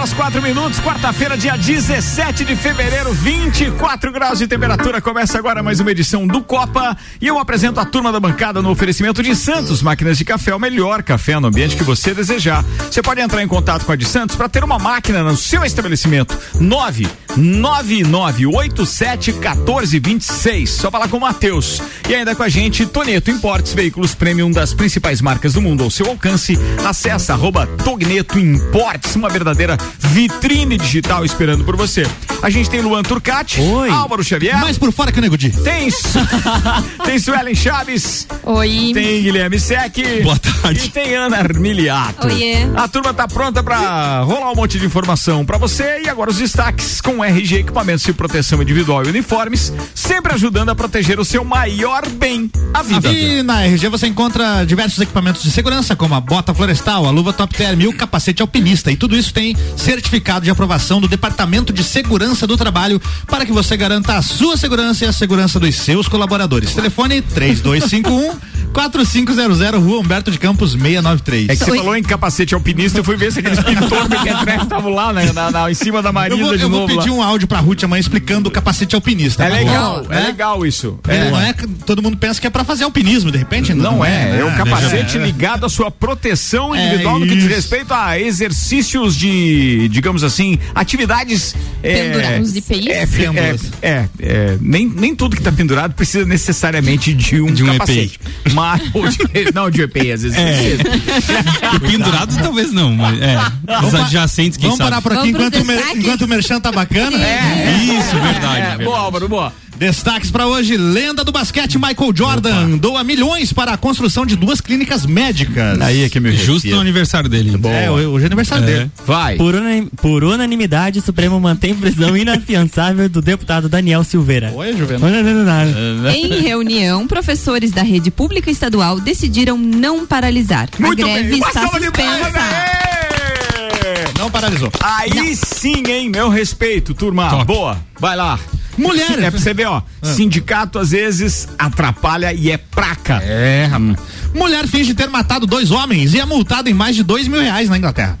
Horas 4 minutos, quarta-feira, dia 17 de fevereiro, 24 graus de temperatura. Começa agora mais uma edição do Copa e eu apresento a turma da bancada no oferecimento de Santos, máquinas de café, o melhor café no ambiente que você desejar. Você pode entrar em contato com a de Santos para ter uma máquina no seu estabelecimento. 999871426. Só falar com o Matheus. E ainda com a gente, Toneto Importes, veículos premium das principais marcas do mundo ao seu alcance. Acesse arroba Togneto Importes, uma verdadeira vitrine digital esperando por você. A gente tem Luan Turcati, Oi. Álvaro Xavier. Mais por fora que o Nego Di. Tem, tem Suelen Chaves. Oi. Tem Guilherme Sec. Boa tarde. E tem Ana Armiliato. Oiê. A turma tá pronta pra rolar um monte de informação pra você. E agora os destaques com RG Equipamentos de Proteção Individual e Uniformes, sempre ajudando a proteger o seu maior bem, a vida. E na RG você encontra diversos equipamentos de segurança, como a bota florestal, a luva top term e o capacete alpinista. E tudo isso tem certificado de aprovação do Departamento de Segurança do Trabalho para que você garanta a sua segurança e a segurança dos seus colaboradores. Telefone 3251 4500, Rua Humberto de Campos 693. É que você Oi. falou em capacete alpinista, eu fui ver se aqueles pintores Mequetrefe estavam lá, né, na, na- em cima da Eu Marisa vou, de eu vou novo. lá. pedir um áudio pra Ruth amanhã explicando o capacete alpinista. É tá legal, bom? é Né? legal isso. Ele não é, todo mundo pensa que é pra fazer alpinismo, de repente. Não é, é o né? capacete É. ligado à sua proteção É individual no que diz respeito a exercícios de, digamos assim, atividades. é, Pendurados de PIs? É, é, é, é, nem, nem tudo que está pendurado precisa necessariamente de um, De um capacete. Mas, ou de- não, de EPI, às vezes. precisa. O pendurado talvez não, mas é. Os adjacentes, quem Vamos sabe. parar por aqui Vamos enquanto o, mer- enquanto o merchan tá bacana. Isso, verdade. É, verdade. boa, Álvaro, boa. Destaques pra hoje: lenda do basquete Michael Jordan doa milhões para a construção de duas clínicas médicas. Aí é que me Justo no aniversário dele. É, hoje é aniversário É. dele. Vai. Por, unanim- por unanimidade, o Supremo mantém prisão inafiançável do deputado Daniel Silveira. Oi, Juvenal. Em reunião, professores da rede pública estadual decidiram não paralisar. Muito a greve bem. Está suspensa. Não paralisou. Aí sim, hein? Meu respeito, turma. Top. Boa. Vai lá. Mulher. É pra você ver, ó. Sindicato às vezes atrapalha e é praca. É, rapaz. Mulher finge ter matado dois homens e é multada em mais de dois mil reais na Inglaterra.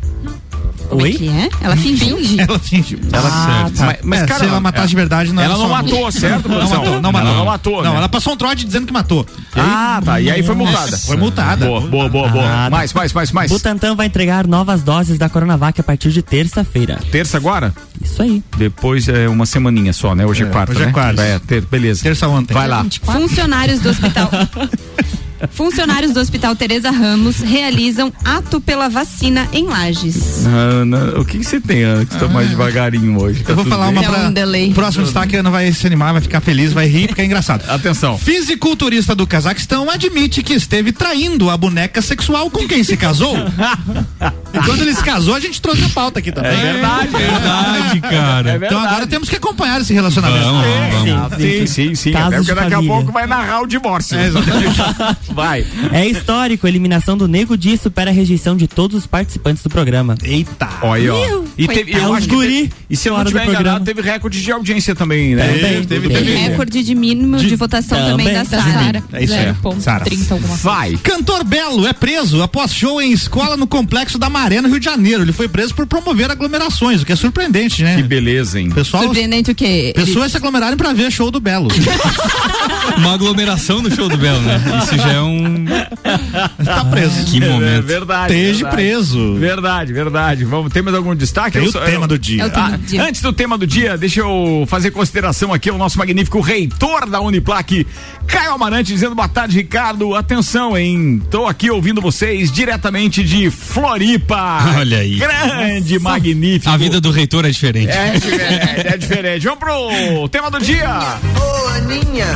Como é Oi? que é? Ela fingiu? Ela fingiu. Ela, Ah, tá. Mas- mas, É, cara, se ela matasse de verdade, não ela era não matou, certo, Não produção? matou, não matou. Ela não matou, Não, né? ela passou um trote dizendo que matou. Ah, tá. E aí foi multada. Foi multada. Boa, boa, boa, boa. Ah, tá. mais, mais, mais, mais. Butantan vai entregar novas doses da Coronavac a partir de terça-feira. Terça agora? Isso aí. Depois é uma semaninha só, né? Hoje é, É, quarta, hoje é né? quarta. É, ter, beleza. Terça ontem. Vai lá. Funcionários do hospital. Funcionários do Hospital Teresa Ramos realizam ato pela vacina em Lages. Ana, o que você tem, Ana, que você tá mais devagarinho hoje? Tá Eu vou tudo falar bem? uma É pra. um delay. Próximo destaque, a Ana vai se animar, vai ficar feliz, vai rir, porque é engraçado. Atenção. Fisiculturista do Cazaquistão admite que esteve traindo a boneca sexual com quem se casou. e quando ele se casou, a gente trouxe a pauta aqui também. É verdade, Verdade, cara. É Então verdade. agora temos que acompanhar esse relacionamento. Vamos, Sim, vamos. sim, sim, sim. Casos Até porque daqui a família. pouco vai narrar o divórcio. É, exatamente. Vai. É histórico, a eliminação do Nego Di supera a rejeição de todos os participantes do programa. Eita. Olha, ó. E, teve, eu É acho guri, teve- e se eu não tiver enganado, programa. teve recorde de audiência também, né? Teve, teve, Tem teve. recorde de mínimo de, votação também, Também. da Da Sara. É isso aí. Sara. 0.30 alguma coisa. Vai. Cantor Belo é preso após show em escola no complexo da Maré, no Rio de Janeiro. Ele foi preso por promover aglomerações, o que é surpreendente, né? Que beleza, hein? Pessoal, Surpreendente o quê? Ele- pessoas se aglomerarem pra ver show do Belo. Uma aglomeração no show do Belo, né? Isso já é um. tá preso. Que É momento. verdade. Esteja verdade. preso. Verdade, verdade. Vamos, tem mais algum destaque? Tem Eu o só- tema eu- do dia. É o tema Ah, do dia. antes do tema do dia, deixa eu fazer consideração aqui ao nosso magnífico reitor da Uniplac, Caio Amarante, dizendo boa tarde, Ricardo. Atenção, hein? Tô aqui ouvindo vocês diretamente de Floripa. Olha aí. Grande, magnífico. A vida do reitor é diferente. É diferente, é diferente. Vamos pro tema do dia. Ô, Aninha,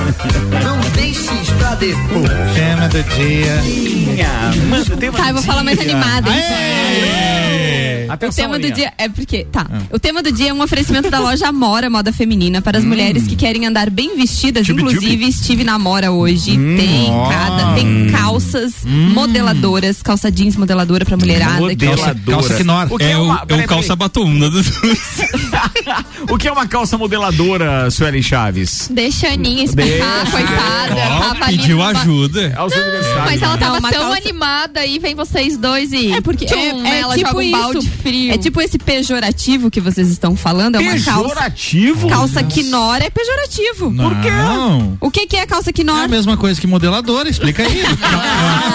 não deixes pra depois. Tema do dia. Mano, tema Tá, eu vou falar mais animada. então. Aê! O Atenção, tema do dia é porque, tá. O tema do dia é um oferecimento da loja Amora Moda Feminina para as mulheres que querem andar bem vestidas. Tchubi, Inclusive, estive na Amora hoje. tem ó. cada, tem calças modeladoras, calça jeans modeladora para mulherada. modeladora. Calça. O que É, é, o, uma, é peraí, o calça batunda. o que é uma calça modeladora, Suelen Chaves? Deixa a Aninha explicar, Deixa. coitada. Ali pediu ajuda. Aos universitários. Mas ela né? tava Não, tão calça- animada e vem vocês dois e. É porque tchum, é, é ela tipo joga um isso. balde frio. É tipo esse pejorativo que vocês estão falando, é uma calça. Pejorativo? Calça quinor é pejorativo. Por quê? Não. O que, que é calça É quinor? a mesma coisa que modeladora, explica aí.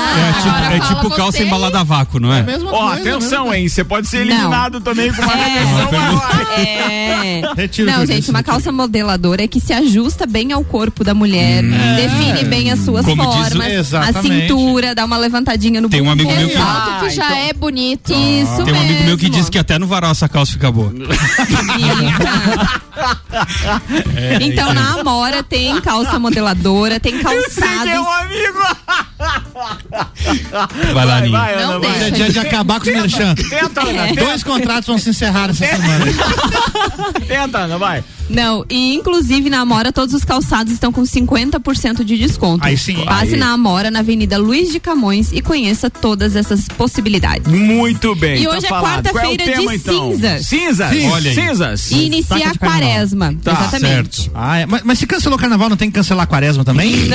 É tipo, agora é fala tipo calça você. embalada a vácuo, não É é? a mesma Ó, coisa. atenção, hein? Você pode ser Não. eliminado também com uma É. regressão maior. É. Retiro o Não, gente, uma calça modeladora é que se ajusta bem ao corpo da mulher, define bem as suas Como diz formas, a Exatamente. cintura, dá uma levantadinha no Tem um amigo meu que- Exato, que Ah, já então- é bonito. Isso Tem um amigo meu que disse que até no varal essa calça fica boa. Fica. então na Amora tem calça modeladora, tem Eu sei que é calçados. um amigo. Vai lá, Ninho. Não vai. Hoje é deixa. dia de acabar com os merchan. Tenta, Ana, tenta, Dois contratos vão se encerrar essa semana. tenta, Ana, vai. Não, e inclusive na Amora todos os calçados estão com 50% de desconto. Aí sim. Passe Aí. na Amora, na Avenida Luiz de Camões e conheça todas essas possibilidades. Muito bem. E tá hoje é falado. Qual quarta-feira é tema, de então? cinzas. Cinzas. Sim. Olha aí. Cinzas. E inicia a quaresma. Tá, exatamente. Ah, é. mas, mas se cancelou o carnaval, não tem que cancelar a quaresma também?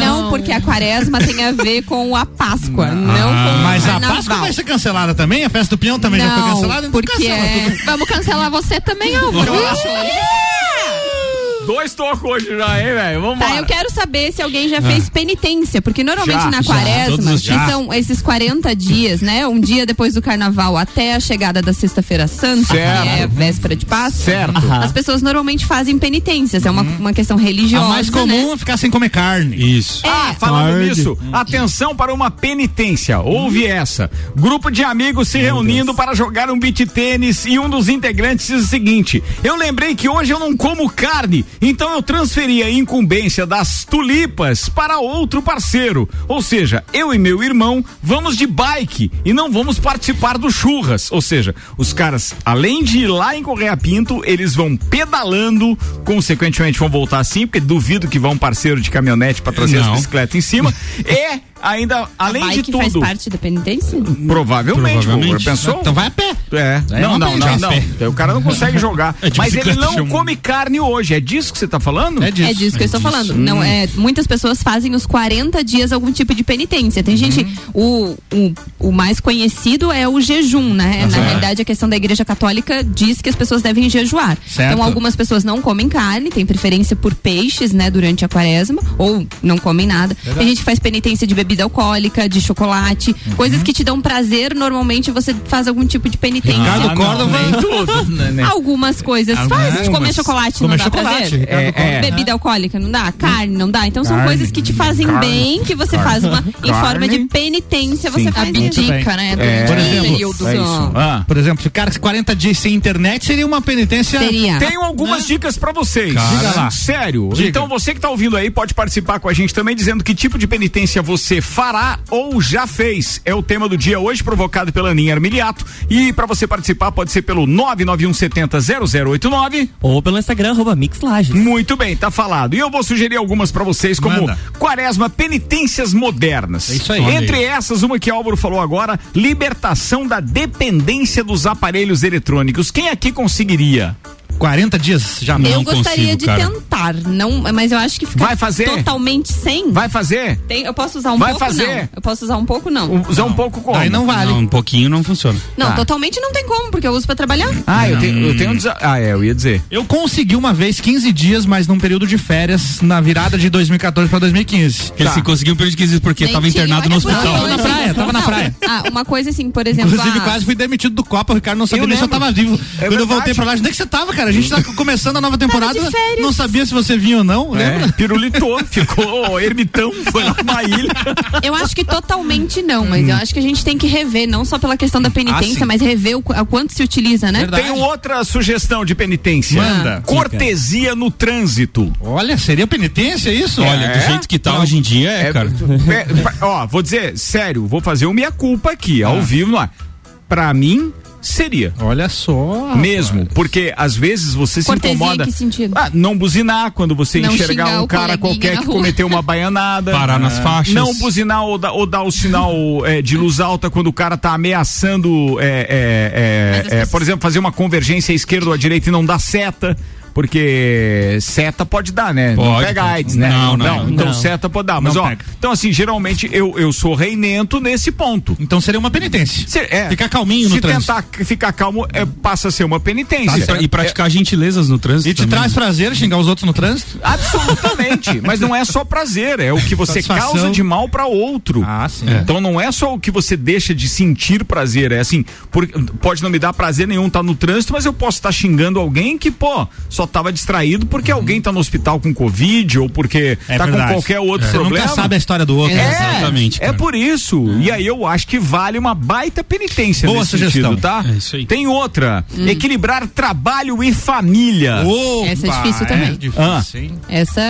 Não, porque a quaresma tem a ver com a Páscoa, não com o Mas a. Páscoa vai ser cancelada também? A festa do peão também já foi Não, cancelada? Então porque cancela é- tudo. Vamos cancelar você também, Álvaro. Eu acho. Dois tocos hoje já, hein, velho? Vamos Tá, lá. eu quero saber se alguém já fez penitência, porque normalmente Já, na já, quaresma, os que são esses 40 dias, né? Um dia depois do carnaval até a chegada da sexta-feira santa, Certo. que é véspera de Páscoa. Certo. As pessoas normalmente fazem penitências, é uma, uma questão religiosa. A mais né? comum é ficar sem comer carne. Isso. Ah, falando nisso, atenção para uma penitência. Houve essa. Grupo de amigos se reunindo para jogar um beat tênis e um dos integrantes diz o seguinte: Eu lembrei que hoje eu não como carne, então eu transferi a incumbência das tulipas para outro parceiro. Ou seja, eu e meu irmão vamos de bike e não vamos participar do churras. Ou seja, os caras, além de ir lá em Correia Pinto, eles vão pedalando, consequentemente vão voltar assim, porque duvido que vá um parceiro de caminhonete para trazer as Não. bicicletas em cima. e ainda, além a de bike faz tudo, parte da penitência? provavelmente, Provavelmente. pensou? Então vai a pé. É, É não, não, não, não. O cara não consegue jogar. É Mas ele não chama. come carne hoje. É disso que você tá falando? É disso. É disso que eu estou falando. Não é, muitas pessoas fazem os 40 dias algum tipo de penitência. Tem gente, Uhum. o, o, o mais conhecido é o jejum, né? Na realidade, a questão da Igreja Católica diz que as pessoas devem jejuar. Certo. Então, algumas pessoas não comem carne, tem preferência por peixes, né, durante a quaresma, ou não comem nada. Tem gente que faz penitência de bebida alcoólica, de chocolate, Uhum. coisas que te dão prazer, normalmente você faz algum tipo de penitência. Ricardo Ah, Córdova. Nem tudo. né, né? Algumas coisas faz, de comer Algumas. chocolate Comer não dá chocolate, prazer. É, é. Bebida alcoólica não dá? Carne não dá? Então são Carne. coisas que te fazem Carne. bem, que você faz uma em Carne. forma de penitência, você Sim. faz isso. Abdica, né? É. Por exemplo. É isso. Ah. Por exemplo, ficar 40 dias sem internet seria uma penitência. Seria. Tenho algumas dicas pra vocês. Cara. Diga lá. Sério. Diga. Então você que tá ouvindo aí pode participar com a gente também dizendo que tipo de penitência você fará ou já fez. É o tema do dia hoje provocado pela Aninha Armiliato e pra você participar pode ser pelo 99170 0089. Ou pelo Instagram, arroba Mix Lages. Muito bem, tá falado. E eu vou sugerir algumas pra vocês como Manda. Quaresma penitências modernas. É isso aí. Entre essas, uma que Álvaro falou agora, libertação da dependência dos aparelhos eletrônicos. Quem aqui conseguiria? 40 dias já não. Eu Não gostaria consigo, de cara. tentar, não, mas eu acho que ficar Vai fazer? totalmente sem. Vai fazer? Tem- eu posso usar um Vai pouco fazer? não. Eu posso usar um pouco não. Usar um pouco como? Aí não vale. Não, um pouquinho não funciona. Não, Tá. totalmente não tem como, porque eu uso pra trabalhar. Ah, eu tenho, eu tenho um desa- Ah, é, eu ia dizer. Eu consegui uma vez 15 dias, mas num período de férias, na virada de 2014 pra 2015. Ele Tá. se conseguiu um período de 15 porque Nem tava tinha, internado no olha, foi hospital. Tava na praia, tava na Não, praia. Ah, uma coisa assim, por exemplo. Inclusive, ah, quase fui demitido do Copa, o Ricardo não sabia nem se eu tava vivo. É Quando eu voltei pra lá, onde é que você tava, cara? A gente tá começando a nova temporada, não sabia se você vinha ou não, É, lembra? pirulitou, ficou ermitão, foi lá pra ilha. Eu acho que totalmente não, mas eu acho que a gente tem que rever, não só pela questão da penitência, Ah, mas rever o, o quanto se utiliza, né? Verdade. Tenho outra sugestão de penitência. Manda. Cortesia no trânsito. Olha, seria penitência isso? Olha, É? do jeito que tá hoje em dia, é, cara. é, pra- ó, vou dizer, sério, vou fazer o minha culpa aqui, Ah. ao vivo, no ar. Pra mim, Seria. Olha só. Mesmo, porque às vezes você se Cortesia, incomoda. em que sentido? Ah, não buzinar quando você Não enxergar um o cara qualquer que rua. cometeu uma baianada. Parar nas faixas. Não buzinar ou, dar- ou dar o sinal é, de luz alta quando o cara tá ameaçando, é, é, é, é, pessoas- por exemplo, fazer uma convergência à esquerda ou à direita e não dar seta. Porque seta pode dar, né? não Pode, pega pode. AIDS, né? Não, não. Então Não. seta pode dar. Mas Não ó, pega. então assim, geralmente eu, eu sou reinento nesse ponto. Então seria uma penitência. Se- é, Ficar calminho no Se trânsito. tentar c- ficar calmo, é, passa a ser uma penitência. E, pra- e praticar gentilezas no trânsito. E te também. traz prazer xingar os outros no trânsito? Absolutamente. Mas não é só prazer, é o que você Satisfação. causa de mal para outro. Ah, sim. Então não é só o que você deixa de sentir prazer, é assim, por- pode não me dar prazer nenhum estar no trânsito, mas eu posso estar xingando alguém que, pô, só tava distraído porque alguém tá no hospital com covid ou porque É tá verdade. com qualquer outro Você problema. nunca sabe a história do outro. É, Exatamente, É cara. por isso. E aí eu acho que vale uma baita penitência Boa nesse sugestão. sentido, tá? É isso aí. Tem outra. Equilibrar trabalho e família. Opa, Essa é difícil também. difícil, Ah. Essa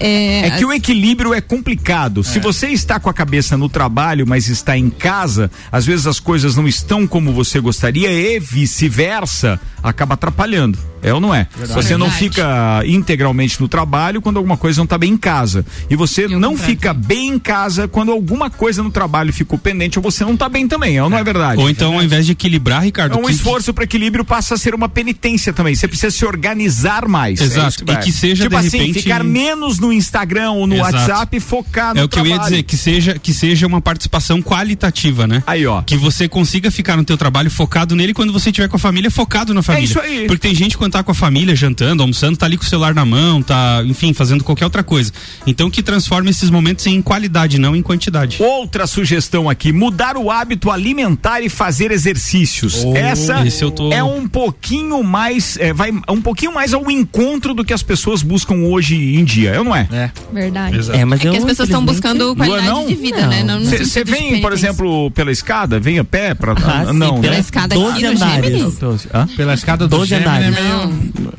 é. É que o equilíbrio é complicado. Se você está com a cabeça no trabalho, mas está em casa, às vezes as coisas não estão como você gostaria e vice-versa, acaba atrapalhando. É ou não é? Você não Verdade. fica integralmente no trabalho quando alguma coisa não está bem em casa. E você Eu não fica bem em casa quando alguma coisa no trabalho ficou pendente ou você não está bem também. É ou não é verdade? Ou então, ao invés de equilibrar, Ricardo. É um que- esforço para equilíbrio passa a ser uma penitência também. Você precisa se organizar mais. Exato. É E que seja, tipo de assim, repente- ficar menos no Instagram ou no Exato. WhatsApp e focar no É o que eu ia trabalho. dizer, que seja, que seja uma participação qualitativa, né? Aí, ó. Que você consiga ficar no teu trabalho focado nele quando você estiver com a família, focado na família. isso aí. Porque tem gente quando tá com a família, jantando, almoçando, tá ali com o celular na mão, tá, enfim, fazendo qualquer outra coisa. Então que transforme esses momentos em qualidade, não em quantidade. Outra sugestão aqui, mudar o hábito alimentar e fazer exercícios. Essa esse eu tô- é um pouquinho mais, é, vai um pouquinho mais ao encontro do que as pessoas buscam hoje em dia, eu não é? É. Verdade. Exato. É, mas É que eu, as pessoas estão buscando qualidade não? de vida, né? Não Você vem, por exemplo, pela escada, vem a pé para Ah, sim, não, Pela né? escada 12 aqui andares. Hã? Pela escada do Doze Gemini é andares. meio,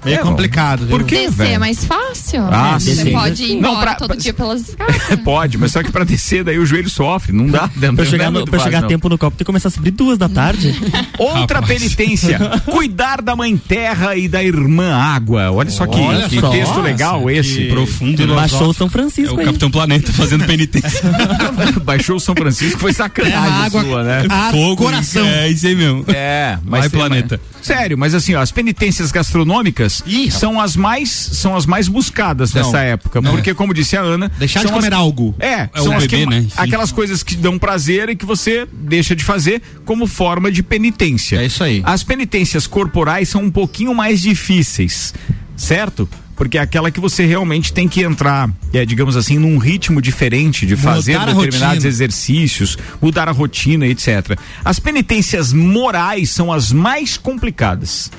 meio É, complicado. Por quê, Descer velho? é mais fácil. Ah, Você sim. pode ir Não, embora pra- todo pra- dia pelas escadas. Pode, mas só que pra descer daí o joelho sofre, não dá. Não, Pra não chegar, é no- pra fácil, chegar a não. tempo no copo, tem que começar a subir duas da tarde. Outra Rapaz. penitência, cuidar da mãe terra e da irmã água. Olha só que, Olha que só. texto legal Nossa, esse. que profundo, né? Baixou o São É Francisco o aí. Capitão Planeta fazendo penitência. Baixou o São Francisco, foi sacanagem Terra, água, sua, né? ar, Fogo, coração. É isso aí mesmo. É, mas Vai, planeta. Sério, mas assim, ó, as penitências gastronômicas Ih, são as mais são as mais buscadas Não, nessa época, não. porque como disse a Ana, Deixar de comer as, algo. É, É são bebê, que- né? Aquelas coisas que dão prazer e que você deixa de fazer como forma de penitência. É isso aí. As penitências corporais são um pouquinho mais difíceis, certo? Porque é aquela que você realmente tem que entrar, é, digamos assim, num ritmo diferente de fazer Mudar determinados exercícios, mudar a rotina, etc. As penitências morais são as mais complicadas.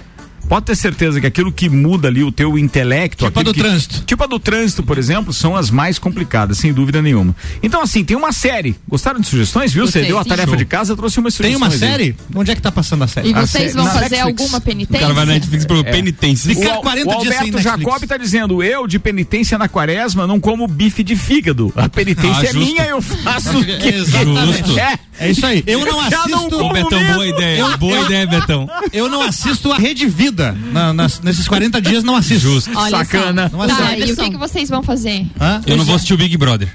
Pode ter certeza que aquilo que muda ali o teu intelecto. Tipo a do que- trânsito. Tipo a do trânsito, por exemplo, são as mais complicadas, sem dúvida nenhuma. Então, assim, tem uma série. Gostaram de sugestões, viu? Você deu a tarefa Show. de casa, trouxe umas Tem sugestões. uma aí. série? Onde é que tá passando a série? E vocês vão fazer Netflix. alguma O penitência? cara vai na Netflix pro É. penitência. Ficar O, 40 o dias Alberto. Jacob tá dizendo, eu de penitência na quaresma não como bife de fígado. A penitência Ah, é minha, eu faço o que. Justo. é. É isso aí. Eu não não assisto. Ô, Betão, mesmo. boa ideia. Boa ideia, Betão. Eu não assisto a Rede Vida. Na- nas- nesses 40 dias não assisto. Justo. Olha Sacana. Não Tá, assisto. e o que, que vocês vão fazer? Hã? Eu não vou assistir o Big Brother.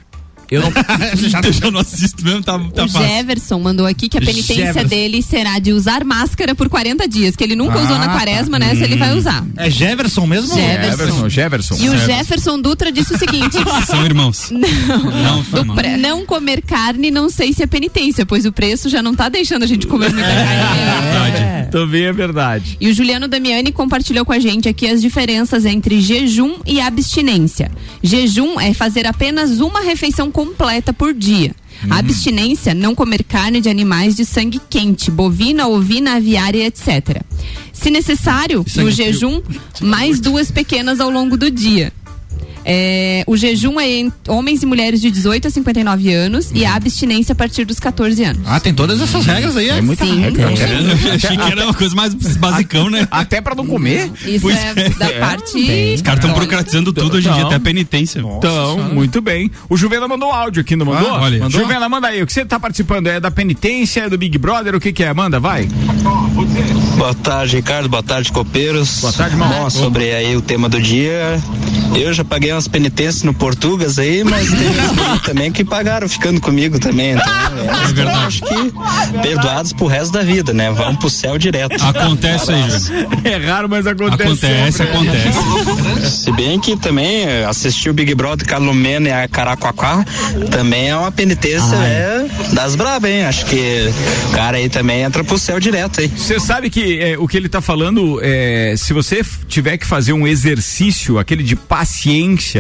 Eu não. Eu não assisto mesmo, tá, tá O fácil. Jefferson mandou aqui que a penitência Jefferson. dele será de usar máscara por 40 dias, que ele nunca Ah, usou na tá. quaresma, né? Se ele vai usar. É Jefferson mesmo? Jefferson. Jefferson, Jefferson. E o Jefferson. Jefferson Dutra disse o seguinte: São irmãos. Não, são irmãos. não comer carne não sei se é penitência, pois o preço já não tá deixando a gente comer muita carne. Verdade. É. Também é verdade. E o Juliano Damiani compartilhou com a gente aqui as diferenças entre jejum e abstinência. Jejum é fazer apenas uma refeição completa por dia. Hum. A abstinência, não comer carne de animais de sangue quente, bovina, ovina, aviária, etc. Se necessário, no jejum, mais duas pequenas ao longo do dia. É, o jejum é em homens e mulheres de 18 a 59 anos e a abstinência a partir dos 14 anos. Ah, tem todas essas regras aí. É muita Sim, regra. Eu achei que era uma coisa mais basicão, né? Até pra não comer? Isso Pois é, da parte. Os caras estão burocratizando tudo hoje em dia, Não. até a penitência. Então, muito bem. O Juvena mandou áudio aqui, não mandou? Ah, olha. Mandou? Juvena, manda aí. O que você tá participando? É da penitência, é do Big Brother? O que que é? Manda, vai. Boa tarde, Ricardo. Boa tarde, copeiros. Boa tarde. Bom, sobre aí o tema do dia. Eu já paguei umas penitências no Portugas aí, mas tem também que pagaram ficando comigo também. Então, é, verdade. Acho que perdoados pro resto da vida, né? Vão pro céu direto. Acontece aí. É raro, mas acontece. Acontece, sempre. acontece. Se bem que também assistir o Big Brother Calumena e a Caracuacá também é uma penitência é, das brabas, hein? Acho que o cara aí também entra pro céu direto aí. Você sabe que é, o que ele tá falando, é, se você tiver que fazer um exercício, aquele de paciência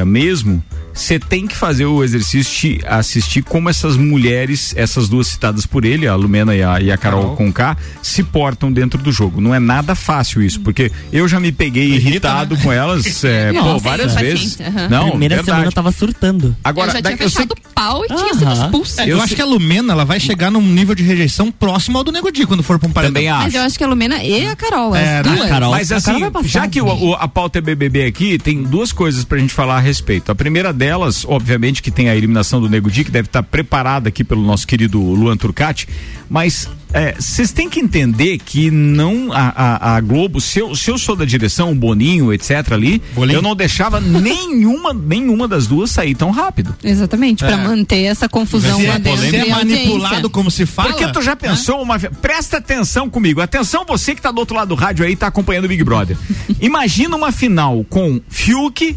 mesmo, você tem que fazer o exercício de assistir como essas mulheres, essas duas citadas por ele, a Lumena e a, e a Carol Conká, se portam dentro do jogo. Não é nada fácil isso, porque eu já me peguei irritado com elas, é, pô, várias vezes. aham. Não, Primeira semana eu verdade. tava surtando. Agora, eu já tinha eu sei fechado o pau e tinha sido expulsa. eu, Eu acho sei- que a Lumena ela vai chegar num nível de rejeição próximo ao do Nego Di quando for pra um paredão. também acho. Mas eu acho que a Lumena e a Carol, as É, duas. a Carol. Mas a assim, Carol já que o- o- a pauta é BBB aqui, tem duas coisas pra gente falar a respeito. A primeira delas, obviamente, que tem a eliminação do Nego Di, que deve estar preparada aqui pelo nosso querido Luan Turcati, mas é, vocês têm que entender que não a, a- a Globo, se eu, se eu sou da direção, o Boninho, etc. ali, Bolinho. eu não deixava nenhuma, nenhuma das duas sair tão rápido. Exatamente, pra É. manter essa confusão Se lá é, dentro. se é manipulado como se fala. Porque tu já pensou uma vez. Presta atenção comigo. Atenção, você que tá do outro lado do rádio aí, tá acompanhando o Big Brother. Imagina uma final com Fiuk.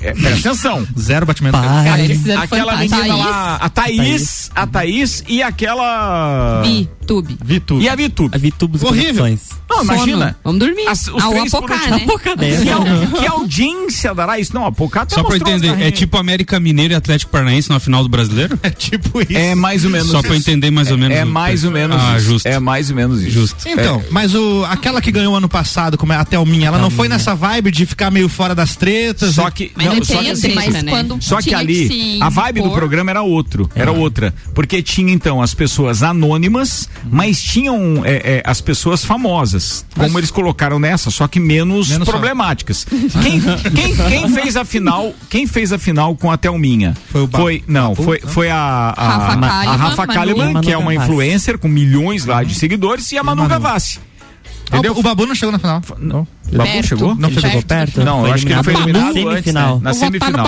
É, presta atenção. Zero batimento. Fizeram Aquela menina Thaís, lá, a Thaís, a Thaís e aquela. Vi, Tube. Vitu. E a Vitube. A Vitubos Horrível. Não, imagina. Sono. Vamos dormir. As- os ah, o Apocá, né? Pouca Que, dessa. au- que audiência dará isso? Não, a Pocá até Só pra eu mostrou entender, umas é tipo América Mineiro e Atlético Paranaense na final do Brasileiro? É tipo isso. É mais ou menos Só pra isso. entender mais ou menos. É o- mais ou menos Ah, isso. justo. É mais ou menos isso. Justo. Então, mas o, aquela que ganhou ano passado, como é a Thelminha, ela não foi nessa vibe de ficar meio fora das tretas? Só que, Mas não, não só tem que a assim, treta, Mas né? quando Só que tinha ali, a vibe do programa era outro, era outra. Porque tinha então as pessoas anônimas, mas tinham é, é, as pessoas famosas, como eles colocaram nessa, só que menos, Menos problemáticas. Quem, quem, quem fez a final? Quem fez a final com a Thelminha? Foi o Ba- não, Babu? foi, foi a, a, Rafa a Kalimann, Rafa Manu- Kalimann, Manu que é uma influencer com milhões lá de seguidores, e a Manu Manu. Gavassi. Ah, Entendeu? o, Babu não chegou na final. Não. O Babu Perto. chegou? Não Ele chegou. perto? Não, eu acho que ele foi eliminado Na antes, semifinal. né? Na semifinal.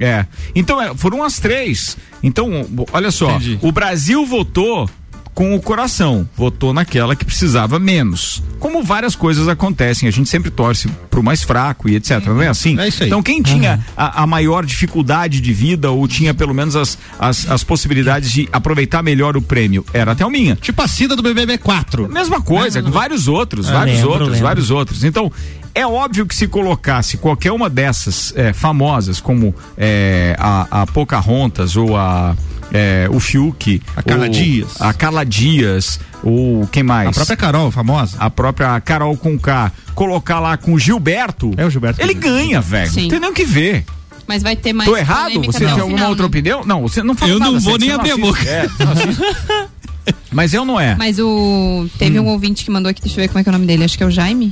É. Então, é, foram as três. Então, olha só. Entendi. O Brasil votou com o coração. Votou naquela que precisava menos. Como várias coisas acontecem. A gente sempre torce pro mais fraco e etc. Não é assim? É isso aí. Então, quem tinha a, a maior dificuldade de vida ou tinha pelo menos as, as, as possibilidades de aproveitar melhor o prêmio era a Thelminha. Tipo a Cida do BBB 4. Mesma coisa, vários outros, Ah, vários lembro, outros, lembro. vários outros. Então, é óbvio que se colocasse qualquer uma dessas eh, famosas, como eh, a, a Pocahontas ou a. eh, o Fiuk, A Carla ou Dias. a Carla Dias, ou quem mais? A própria Carol, famosa. a própria Carol Conká, colocar lá com o Gilberto, É o Gilberto. ele ganha, velho. Não tem nem o que ver. Mas vai ter mais. Tô errado? Você tem o alguma final, outra né? opinião? Não, você não fala Eu não nada, vou você- nem não abrir a boca. É, não assiste. Mas eu não é. Mas o. Teve Hum. um ouvinte que mandou aqui, deixa eu ver como é que é o nome dele. Acho que é o Jaime.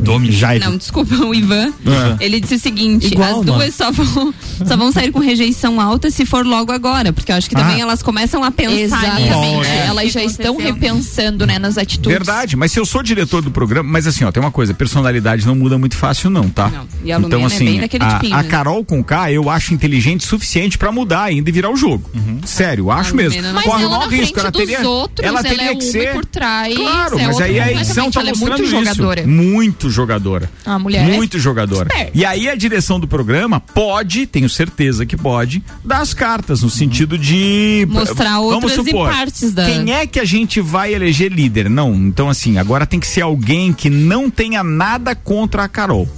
Domi Jaime. Não, desculpa, o Ivan. É. Ele disse o seguinte: Igual, as duas só vão, só vão sair com rejeição alta se for logo agora. Porque eu acho que também Ah. elas começam a pensar nisso. Exatamente. É, Elas já estão repensando, né, nas atitudes. Verdade, mas se eu sou diretor do programa, mas assim, ó, tem uma coisa, personalidade não muda muito fácil não, tá? Não, e a então é assim, bem daquele a, tipinho, a né? Carol com K eu acho inteligente o suficiente pra mudar ainda e virar o jogo. Sério, eu acho mesmo. Corre o maior risco, ela teria, outros, ela ela, teria é que ser por trás. Claro, é mas aí a edição tá ela é mostrando muito isso. jogadora. Muito jogadora. A mulher é muito jogadora. esperta. E aí a direção do programa pode, tenho certeza que pode, dar as cartas no sentido de Mostrar outras supor, partes da- Quem é que a gente vai eleger líder? Não, então assim, agora tem que ser alguém que não tenha nada contra a Carol.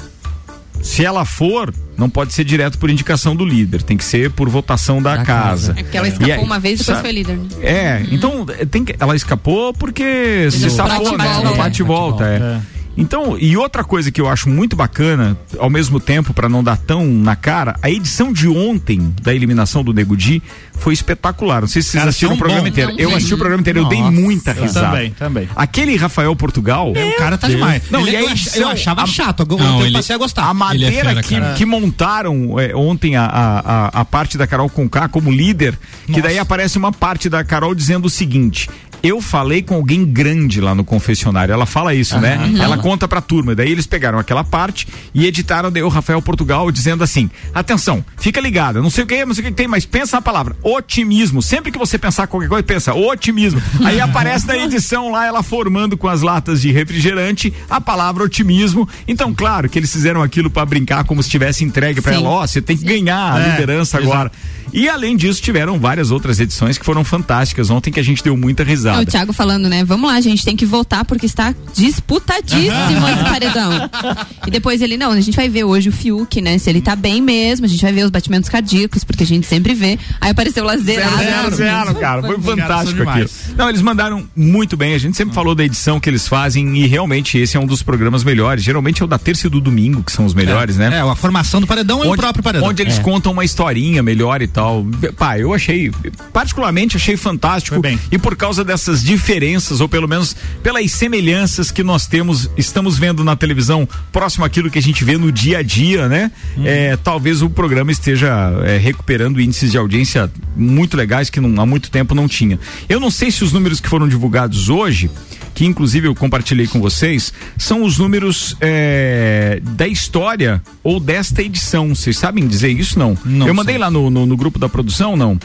Se ela for, não pode ser direto por indicação do líder, tem que ser por votação da, Da casa. casa. É porque ela escapou aí, uma vez e depois sabe- foi líder. né? É, então eh, tem que, ela escapou porque se safou, né? volta. No bate e volta, é. Então, e outra coisa que eu acho muito bacana, ao mesmo tempo, para não dar tão na cara, a edição de ontem da eliminação do Nego Di foi espetacular. Não sei se vocês Cara, assistiram o programa bom. inteiro. Não Eu assisti o programa inteiro, eu dei Nossa, muita risada. também, também. Aquele Rafael Portugal. O cara tá demais. Não, Ele- e a eu, eu achava a- chato, agora Não, eu ele- passei a gostar. A Ele é que, que montaram é, ontem a, a, a, a parte da Carol Conká como líder, que daí aparece uma parte da Carol dizendo o seguinte. Eu falei com alguém grande lá no confessionário. Ela fala isso, né? Ela conta pra turma. Daí eles pegaram aquela parte e editaram daí o Rafael Portugal dizendo assim: atenção, fica ligado. Não sei o que, não sei o que tem, mas pensa na palavra otimismo. Sempre que você pensar qualquer coisa, pensa otimismo. Aí aparece na edição lá ela formando com as latas de refrigerante a palavra otimismo. Então, claro que eles fizeram aquilo pra brincar como se tivesse entregue pra Sim. ela. Ó, você tem que ganhar a É, liderança agora. E além disso, tiveram várias outras edições que foram fantásticas ontem que a gente deu muita É, o Thiago falando, né? Vamos lá, gente, tem que votar porque está disputadíssimo esse paredão. E depois ele, não, a gente vai ver hoje o Fiuk, né? Se ele tá bem mesmo, a gente vai ver os batimentos cardíacos, porque a gente sempre vê. Aí apareceu lá zerado. Zero, zero, cara. Foi fantástico aquilo. demais. Não, eles mandaram muito bem. A gente sempre falou da edição que eles fazem e realmente esse é um dos programas melhores. Geralmente é o da terça e do domingo, que são os melhores, né? É, a formação do paredão e o próprio paredão. Onde eles contam uma historinha melhor e tal. Pá, eu achei, particularmente achei fantástico. E por causa dessas diferenças, ou pelo menos pelas semelhanças que nós temos, estamos vendo na televisão, próximo àquilo que a gente vê no dia a dia, né? É, talvez o programa esteja é, recuperando índices de audiência muito legais que não- há muito tempo não tinha. Eu não sei se os números que foram divulgados hoje, que inclusive eu compartilhei com vocês, são os números é, da história ou desta edição. Vocês sabem dizer isso? Não. Não eu mandei sei. lá no, no, no grupo da produção, não?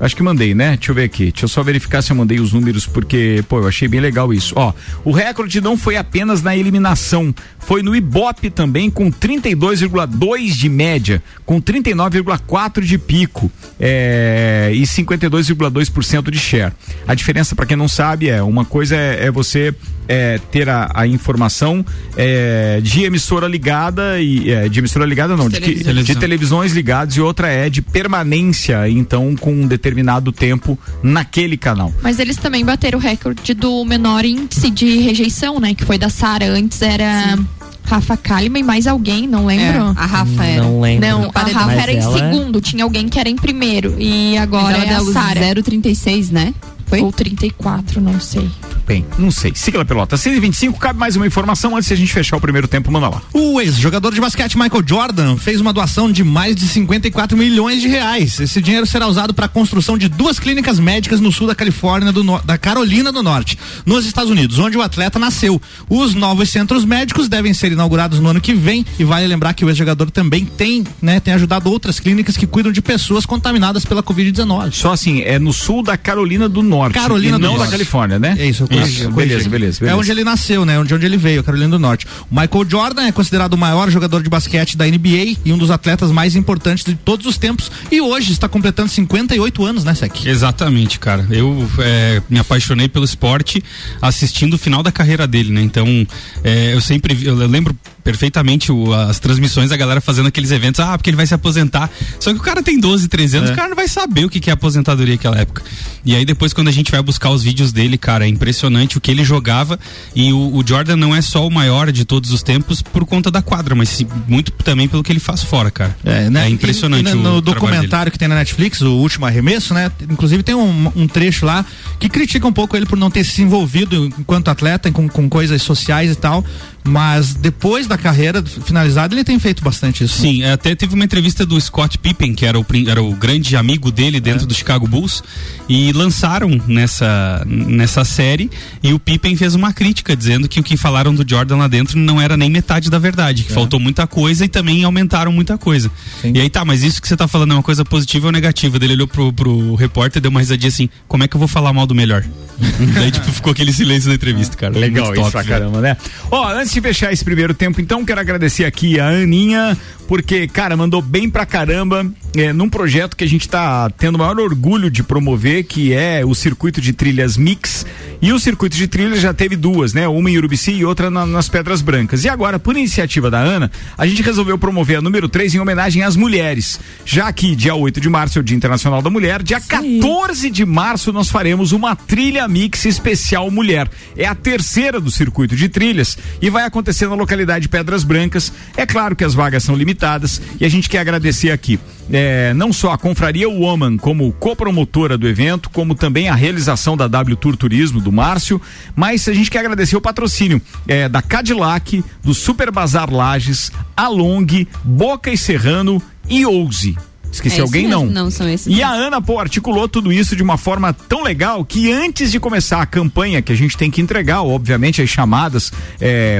Acho que mandei, né? Deixa eu ver aqui. Deixa eu só verificar se eu mandei os números, porque, pô, eu achei bem legal isso. Ó, o recorde não foi apenas na eliminação, foi no Ibope também, com 32,2 de média, com 39,4 de pico é, e 52,2% de share. A diferença, para quem não sabe, é uma coisa é, é você é, ter a, a informação é, de emissora ligada e é, de emissora ligada não, de, de Televisão. televisões ligadas e outra é de permanência, então com um determinado tempo naquele canal. Mas eles também bateram o recorde do menor índice de rejeição, né? Que foi da Sara. Antes era Rafa Kalimann e mais alguém, não É, lembro. a Rafa era. Não lembro. Não, a. Rafa Mas era em ela- segundo, tinha alguém que era em primeiro. E Mas agora ela é a Sara. 0,36, né? Foi? Ou 34, não sei. Bem, não sei. Siga lá pelota. 6h25, cabe mais uma informação antes de a gente fechar o primeiro tempo, manda lá. O ex-jogador de basquete Michael Jordan fez uma doação de mais de 54 milhões de reais. Esse dinheiro será usado para a construção de duas clínicas médicas no sul da Califórnia, do no- da Carolina do Norte, nos Estados Unidos, onde o atleta nasceu. Os novos centros médicos devem ser inaugurados no ano que vem e vale lembrar que o ex-jogador também tem, né, tem ajudado outras clínicas que cuidam de pessoas contaminadas pela Covid-19. Só assim, é no sul da Carolina do Norte. Carolina e do não Norte. da Califórnia, né? É isso, eu Isso, corrigi. beleza, beleza, É beleza. onde ele nasceu, né? Onde, onde ele veio, Carolina do Norte. O Michael Jordan é considerado o maior jogador de basquete da NBA e um dos atletas mais importantes de todos os tempos. E hoje está completando 58 anos, né, Sec? Exatamente, cara. Eu é, me apaixonei pelo esporte assistindo o final da carreira dele, né? Então, é, eu sempre vi- eu lembro perfeitamente o- as transmissões da galera fazendo aqueles eventos, ah, porque ele vai se aposentar. Só que o cara tem 12, 13 anos, É. o cara não vai saber o que, que é aposentadoria naquela época. E aí depois quando a gente vai buscar os vídeos dele, cara, é impressionante o que ele jogava e o, o Jordan não é só o maior de todos os tempos por conta da quadra, mas sim, muito também pelo que ele faz fora, cara. né? impressionante E, e no, documentário que tem na Netflix, o último arremesso, né? Inclusive tem um, um trecho lá que critica um pouco ele por não ter se envolvido enquanto atleta com, com coisas sociais e tal. Mas depois da carreira finalizada, ele tem feito bastante isso. Sim, é, até teve uma entrevista do Scott Pippen, que era o, era o grande amigo dele dentro do Chicago Bulls, e lançaram nessa, nessa série, e o Pippen fez uma crítica, dizendo que o que falaram do Jordan lá dentro não era nem metade da verdade, que faltou muita coisa e também aumentaram muita coisa. E aí tá, mas isso que você tá falando é uma coisa positiva ou negativa? Ele olhou pro, pro repórter e deu uma risadinha assim, como é que eu vou falar mal do melhor? Daí tipo, ficou aquele silêncio na entrevista, cara. Legal Muito isso top, pra velho. caramba, né? Ó, antes de fechar esse primeiro tempo, então, quero agradecer aqui a Aninha, porque, cara, mandou bem pra caramba. É, num projeto que a gente está tendo o maior orgulho de promover, que é o circuito de trilhas Mix. E o circuito de trilhas já teve duas, né? Uma em Urubici e outra na- nas Pedras Brancas. E agora, por iniciativa da Ana, a gente resolveu promover a número 3 em homenagem às mulheres. Já que dia 8 de março é o Dia Internacional da Mulher, dia 14 de março nós faremos uma trilha Mix especial mulher. É a terceira do circuito de trilhas e vai acontecer na localidade de Pedras Brancas. É claro que as vagas são limitadas e a gente quer agradecer aqui é, não só a Confraria Woman como copromotora do evento, como também a realização da W Tour Turismo do Márcio, mas a gente quer agradecer o patrocínio é, da Cadillac, do Super Bazar Lages, Along, Boca e Serrano e Ouse. Esqueci É alguém? mesmo. Não. Não, são esses E a Ana, pô, articulou tudo isso de uma forma tão legal que antes de começar a campanha que a gente tem que entregar, obviamente, as chamadas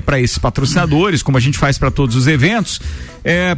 para esses patrocinadores, como a gente faz para todos os eventos, é,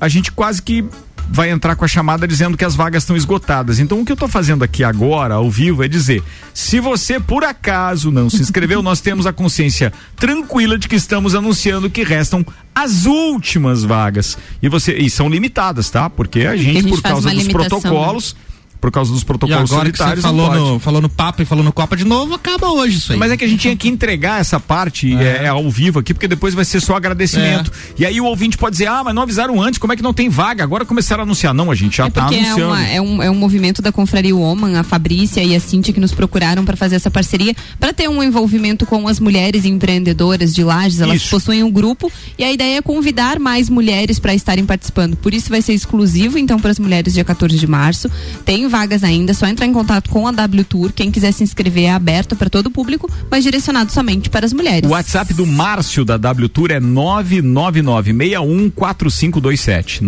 a gente quase que vai entrar com a chamada dizendo que as vagas estão esgotadas. Então o que eu tô fazendo aqui agora, ao vivo, é dizer: se você por acaso não se inscreveu, nós temos a consciência tranquila de que estamos anunciando que restam as últimas vagas. E você e são limitadas, tá? Porque a gente, a gente por causa dos limitação, protocolos, por causa dos E protocolos agora que você sanitários, não falou pode. no, falou no papo e falou no Copa de novo, acaba hoje isso aí. Mas é que a gente tinha que entregar essa parte é. é, ao vivo aqui, porque depois vai ser só agradecimento. E aí o ouvinte pode dizer, ah, mas não avisaram antes, como é que não tem vaga? Agora começaram a anunciar. Não, a gente já É tá porque é, anunciando. uma- é um, é um movimento da Confraria Woman, a Fabrícia e a Cíntia que nos procuraram para fazer essa parceria, para ter um envolvimento com as mulheres empreendedoras de Lages. Elas Isso. possuem um grupo e a ideia é convidar mais mulheres para estarem participando. Por isso vai ser exclusivo, então, para as mulheres, dia 14 de março. Tem vagas ainda, é só entrar em contato com a W Tour. Quem quiser se inscrever é aberto para todo o público, mas direcionado somente para as mulheres. O WhatsApp do Márcio da W Tour é 999614527.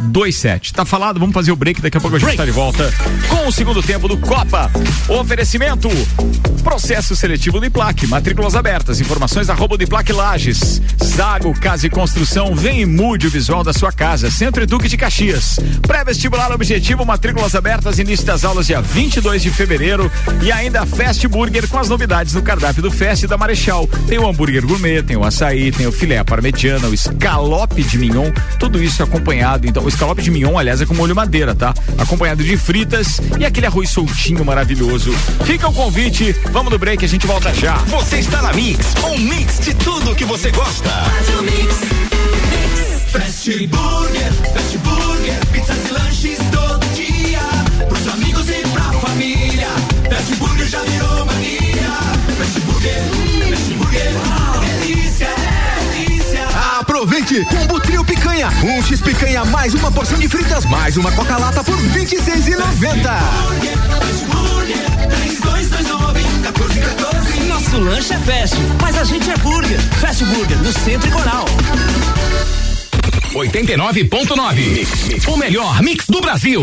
999614527. Tá falado? Vamos fazer o break, daqui a pouco a gente tá de volta com o segundo tempo do Copa. Oferecimento Processo seletivo do IPLAC, matrículas abertas, informações arroba do IPLAC Lages. Zago Casa e Construção, vem e mude o visual da sua casa. Centro Eduque de Caxias. Pré-vestibular objetivo, matrículas abertas, início das aulas dia 22 de fevereiro. E ainda Fast Burger com as novidades no cardápio do Fest da Marechal. Tem o hambúrguer gourmet, tem o açaí, tem o filé parmegiana, o escalope de mignon, tudo isso acompanhado. Então, escalope de mignon, aliás, é com molho madeira, tá? Acompanhado de fritas e aquele arroz soltinho maravilhoso. Fica o convite, vamos no break, a gente volta já. Você está na Mix, um mix de tudo que você gosta. Fast Burger, Fast Burger, pizzas e lanches todo dia. Pros amigos e pra família. Fast Burger já virou mania. Aproveite! Combo Trio Picanha. Um X Picanha mais uma porção de fritas mais uma Coca-Lata por R$ 26,90. Fast Burger, 3229, 1414. Nosso lanche é fast, mas a gente é burger. Fast Burger, no Centro e Coral. 89.9. O melhor mix do Brasil.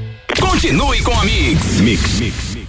Continue com a Mix. Mix, mix.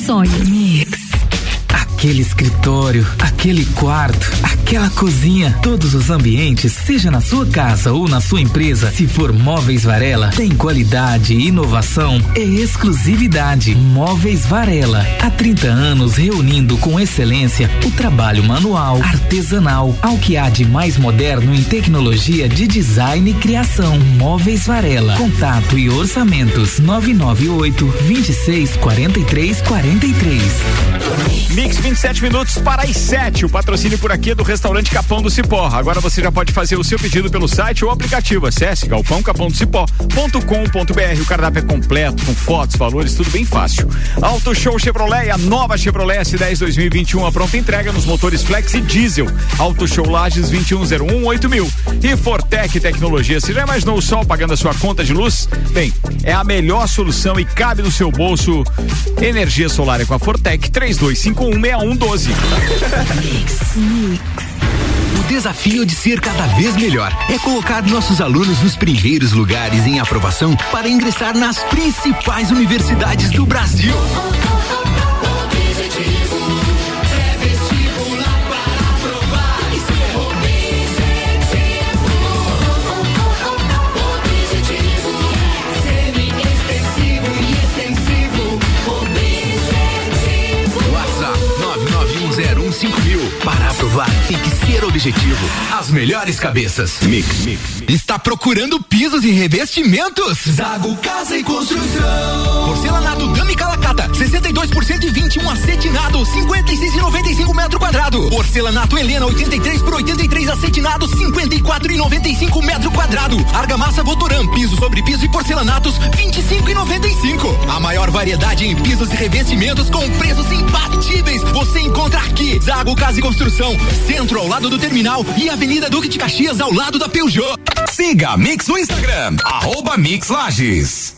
sonhos. Aquele escritório, aquele quarto, aquele aquela cozinha, todos os ambientes, seja na sua casa ou na sua empresa, se for Móveis Varela, tem qualidade, inovação e exclusividade. Móveis Varela, há 30 anos reunindo com excelência o trabalho manual, artesanal, ao que há de mais moderno em tecnologia de design e criação. Móveis Varela, contato e orçamentos 998 26 43 43. Mix 27 minutos para as 7. O patrocínio por aqui é do restaurante Capão do Cipó. Agora você já pode fazer o seu pedido pelo site ou aplicativo. Acesse galpãocapãodocipó.com.br. O cardápio é completo, com fotos, valores, tudo bem fácil. Auto Show Chevrolet, a nova Chevrolet S10 2021, a pronta entrega nos motores Flex e Diesel. Auto Show Lages 2101 8000. E Fortec Tecnologia. Você já imaginou o sol pagando a sua conta de luz? Bem, é a melhor solução e cabe no seu bolso. Energia solar é com a Fortec 32516112. O desafio de ser cada vez melhor é colocar nossos alunos nos primeiros lugares em aprovação para ingressar nas principais universidades do Brasil. WhatsApp 991015000. Para aprovar, tem que ser objetivo. As melhores cabeças. Mix, mix. Está procurando pisos e revestimentos? Zago Casa e Construção. Porcelanato Dami Calacata, 62% e 21 acetinado, 56,95 metro quadrado. Porcelanato Helena, 83 por 83 acetinado, 54,95 metro quadrado. Argamassa Votoran, piso sobre piso e porcelanatos, 25,95. A maior variedade em pisos e revestimentos com preços imbatíveis. Você encontra aqui. Zago Casa e Construção, centro ao lado do terminal e Avenida Duque de Caxias ao lado da Peugeot. Siga a Mix no Instagram, arroba Mix Lages.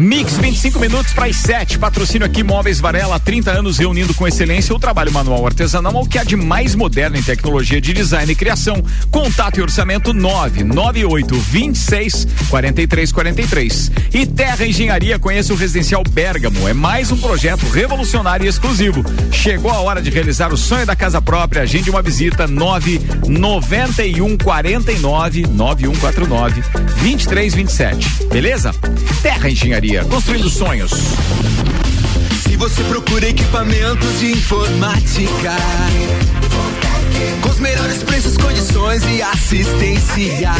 Mix 25 minutos para as 7. Patrocínio aqui Móveis Varela, há 30 anos reunindo com excelência o trabalho manual artesanal ao que há de mais moderno em tecnologia de design e criação. Contato e orçamento 998 26 43 43. E Terra Engenharia conheça o Residencial Bergamo. É mais um projeto revolucionário e exclusivo. Chegou a hora de realizar o sonho da casa própria. Agende uma visita 991 49 9149 2327. Beleza? Terra Engenharia, construindo sonhos. Se você procura equipamentos de informática, com os melhores preços, condições e assistência,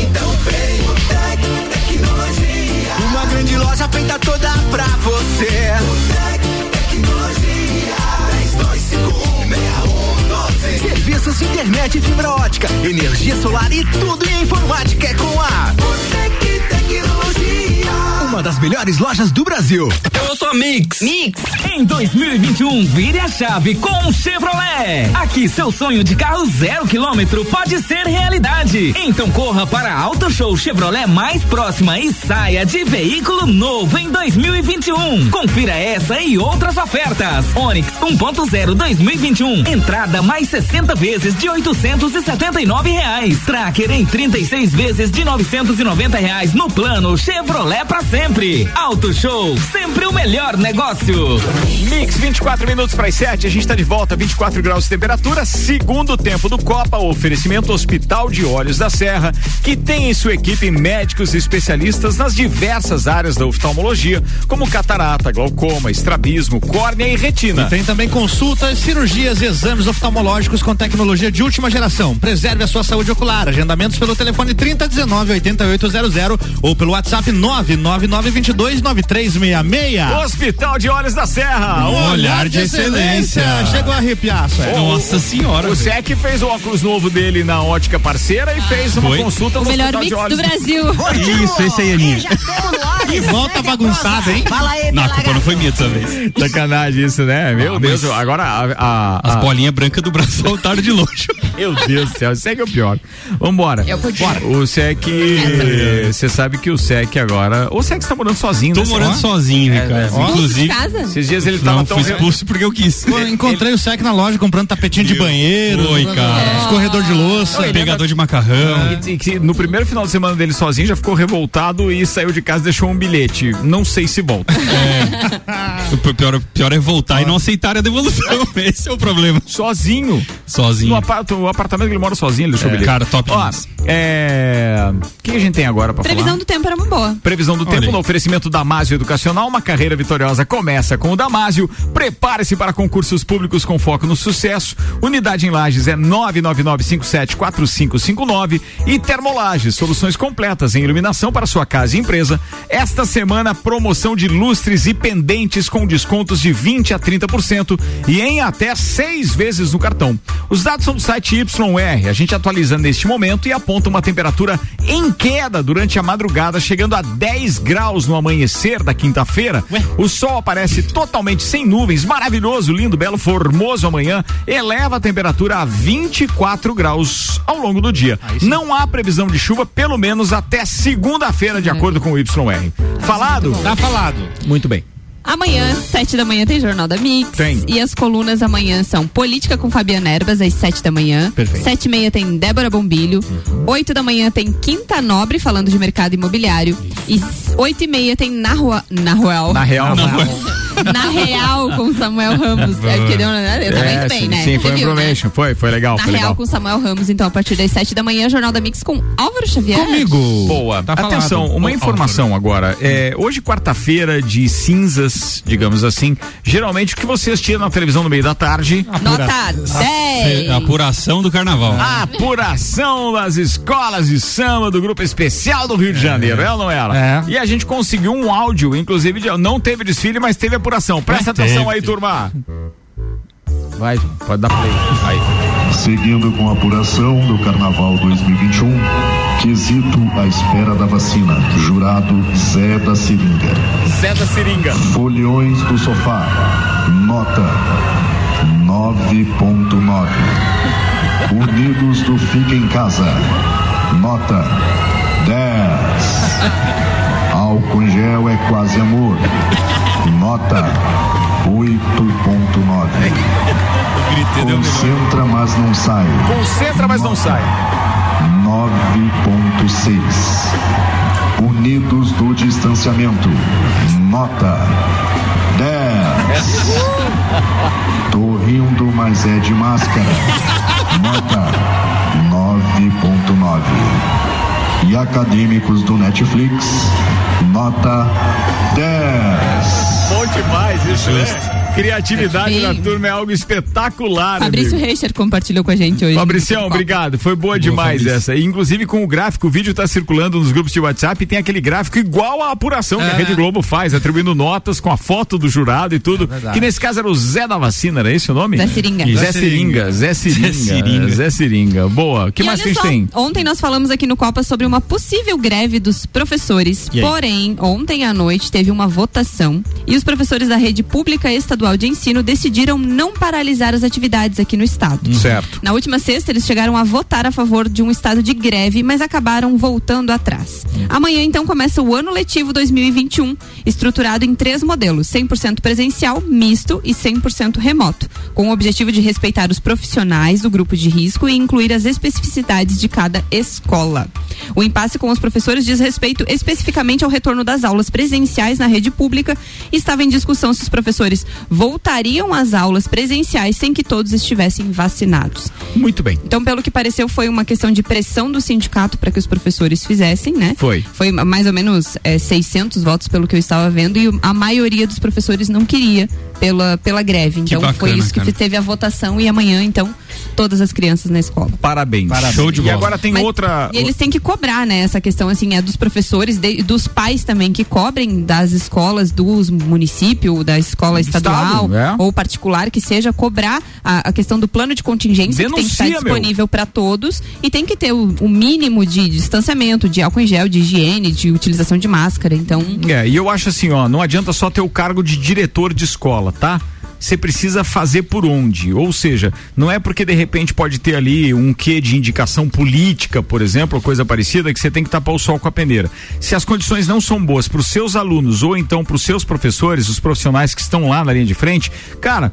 então vem o Tec Tecnologia. Uma grande loja feita toda pra você. O Tec Tecnologia. 32516112. Serviços de internet fibra ótica, energia solar e tudo em informática é com a Botec Tecnologia. Uma das melhores lojas do Brasil. Eu sou a Mix. Mix. Em 2021, vire a chave com o Chevrolet. Aqui seu sonho de carro zero quilômetro pode ser realidade. Então corra para a Auto Show Chevrolet mais próxima e saia de veículo novo em 2021. Confira essa e outras ofertas. Onix 1.0 2021. Entrada mais 60 vezes de 879 reais. Tracker em 36 vezes de 990 reais no plano Chevrolet para sempre. Auto Show, sempre o melhor negócio. Mix 24 minutos para as 7. A gente está de volta, 24 graus de temperatura. Segundo tempo do Copa, oferecimento Hospital de Olhos da Serra, que tem em sua equipe médicos e especialistas nas diversas áreas da oftalmologia, como catarata, glaucoma, estrabismo, córnea e retina. E tem também consultas, cirurgias e exames oftalmológicos com tecnologia de última geração. Preserve a sua saúde ocular. Agendamentos pelo telefone 3019 8800 ou pelo WhatsApp 99922 9366. Hospital de Olhos da Serra. Um olhar de excelência. Chegou a arrepiar. Nossa senhora. O Sec fez o óculos novo dele na ótica parceira e fez uma Foi? consulta O no melhor Hospital mix de Olhos. do Brasil. Isso, esse aí, Aninha. Que volta bagunçada, hein? Fala aí, Não, a culpa não foi minha dessa vez. Sacanagem isso, né? Meu Ah, Deus, agora a, a- As a- bolinhas brancas do braço voltaram de longe. Meu Deus do céu, o SEC é o pior. Vambora. Eu podia. Bora. O SEC, você sabe que o SEC agora. O SEC está morando sozinho, Tô né? morando Ó. sozinho, É, Ricardo. é. Ó. Inclusive. Casa? Esses dias ele tava Não, tão. fui expulso porque eu quis. Pô, encontrei o SEC na loja comprando tapetinho de banheiro. Foi, cara. Escorredor de louça. Não, ele Pegador de macarrão. E- e que no primeiro final de semana dele sozinho já ficou revoltado e saiu de casa e deixou um bilhete. Não sei se volta. O pior, pior é voltar e não aceitar a devolução. Esse é o problema. Sozinho. Sozinho. No apart- o apartamento que ele mora sozinho, ele deixou É. o bilhete. Cara, top Ó, demais. é. O que a gente tem agora pra Previsão falar? do tempo era uma boa. Previsão do Olha tempo aí. No oferecimento Damásio Educacional, uma carreira vitoriosa começa com o Damásio. Prepare-se para concursos públicos com foco no sucesso. Unidade em Lages é 999574559 e Termolages, soluções completas em iluminação para sua casa e empresa. Esta semana promoção de lustres e pendentes com descontos de 20 a 30% e em até seis vezes no cartão. Os dados são do site YR. A gente atualiza neste momento e aponta uma temperatura em queda durante a madrugada, chegando a 10 graus no amanhecer da quinta-feira. O sol aparece totalmente sem nuvens, maravilhoso, lindo, belo, formoso amanhã. Eleva a temperatura a 24 graus ao longo do dia. Não há previsão de chuva, pelo menos até segunda-feira, de acordo com o YR. Falado? Tá falado. Muito bem. Amanhã, sete da manhã, tem Jornal da Mix. Tem. E as colunas amanhã são Política com Fabiana Erbas, às sete da manhã. Perfeito. Sete e meia tem Débora Bombilho. Oito da manhã tem Quinta Nobre, falando de mercado imobiliário. E s- oito e meia tem Na Rua... Na Ruel. Na real, Na Real, com Samuel Ramos. É porque deu, eu tá É, bem, sim, né? Sim, foi um viu, né? information. Foi, foi legal, Na foi Real legal. com Samuel Ramos, então, a partir das sete da manhã, Jornal da Mix com Álvaro Xavier. Comigo. Boa. Tá falado. Atenção, uma Ó, informação agora. É, hoje, quarta-feira de cinzas, digamos assim, geralmente o que você assistia na televisão no meio da tarde. Nota 10. Apuração do carnaval. A apuração das escolas de samba do Grupo Especial do Rio de Janeiro, ela não era? É. E a gente conseguiu um áudio, inclusive, de, não teve desfile, mas teve apuração. Presta atenção aí, turma. Vai, pode dar play. Aí. Seguindo com a apuração do Carnaval 2021, quesito à espera da vacina. Jurado Zé da Seringa. Zé da Seringa. Folhões do sofá. Nota 9.9. Unidos do Fica em Casa. Nota 10. Álcool em gel é quase amor. Nota 8.9. Concentra, mas não sai. Concentra, mas não sai. 9.6. Unidos do distanciamento. Nota 10. Tô rindo, mas é de máscara. Nota 9.9. E acadêmicos do Netflix. Nota 10. Bom demais isso, né? Criatividade na turma é algo espetacular. Fabrício amigo. Reicher compartilhou com a gente hoje. Fabricião, obrigado. Foi boa demais Fabrício. essa. Inclusive com o gráfico, o vídeo tá circulando nos grupos de WhatsApp e tem aquele gráfico igual à apuração que a É. Rede Globo faz, atribuindo notas com a foto do jurado e tudo. verdade. que nesse caso era o Zé da Vacina, era esse o nome? Zé Seringa. Zé Seringa, Zé Seringa. Seringa. Zé Seringa. Boa. O que E mais que a gente só, tem? Ontem nós falamos aqui no Copa sobre uma possível greve dos professores. Porém, ontem à noite teve uma votação e os professores da rede pública estadual de ensino decidiram não paralisar as atividades aqui no estado. Certo. Na última sexta, eles chegaram a votar a favor de um estado de greve, mas acabaram voltando atrás. Amanhã, então, começa o ano letivo 2021, estruturado em três modelos: 100% presencial, misto e 100% remoto, com o objetivo de respeitar os profissionais do grupo de risco e incluir as especificidades de cada escola. O impasse com os professores diz respeito especificamente ao retorno das aulas presenciais na rede pública e estava em discussão se os professores voltariam às aulas presenciais sem que todos estivessem vacinados. Muito bem. Então, pelo que pareceu, foi uma questão de pressão do sindicato para que os professores fizessem, né? Foi. Foi mais ou menos é, 600 votos, pelo que eu estava vendo, e a maioria dos professores não queria pela, pela greve. Então, foi bacana, isso que cara. teve a votação e amanhã, então, todas as crianças na escola. Parabéns. Show de E bola. agora tem Mas- outra. E eles têm que cobrar, né? Essa questão, assim, é dos professores, de- dos pais também, que cobrem das escolas dos município, da escola estadual Estado, é. ou particular, que seja cobrar a, a questão do plano de contingência que tem que estar Denuncia, disponível para todos e tem que ter o, o mínimo de distanciamento, de álcool em gel, de higiene, de utilização de máscara. Então, É, e eu acho assim, ó, não adianta só ter o cargo de diretor de escola, tá? Você precisa fazer por onde. Ou seja, não é porque de repente pode ter ali um quê de indicação política, por exemplo, ou coisa parecida, que você tem que tapar o sol com a peneira. Se as condições não são boas para os seus alunos ou então para os seus professores, os profissionais que estão lá na linha de frente, cara,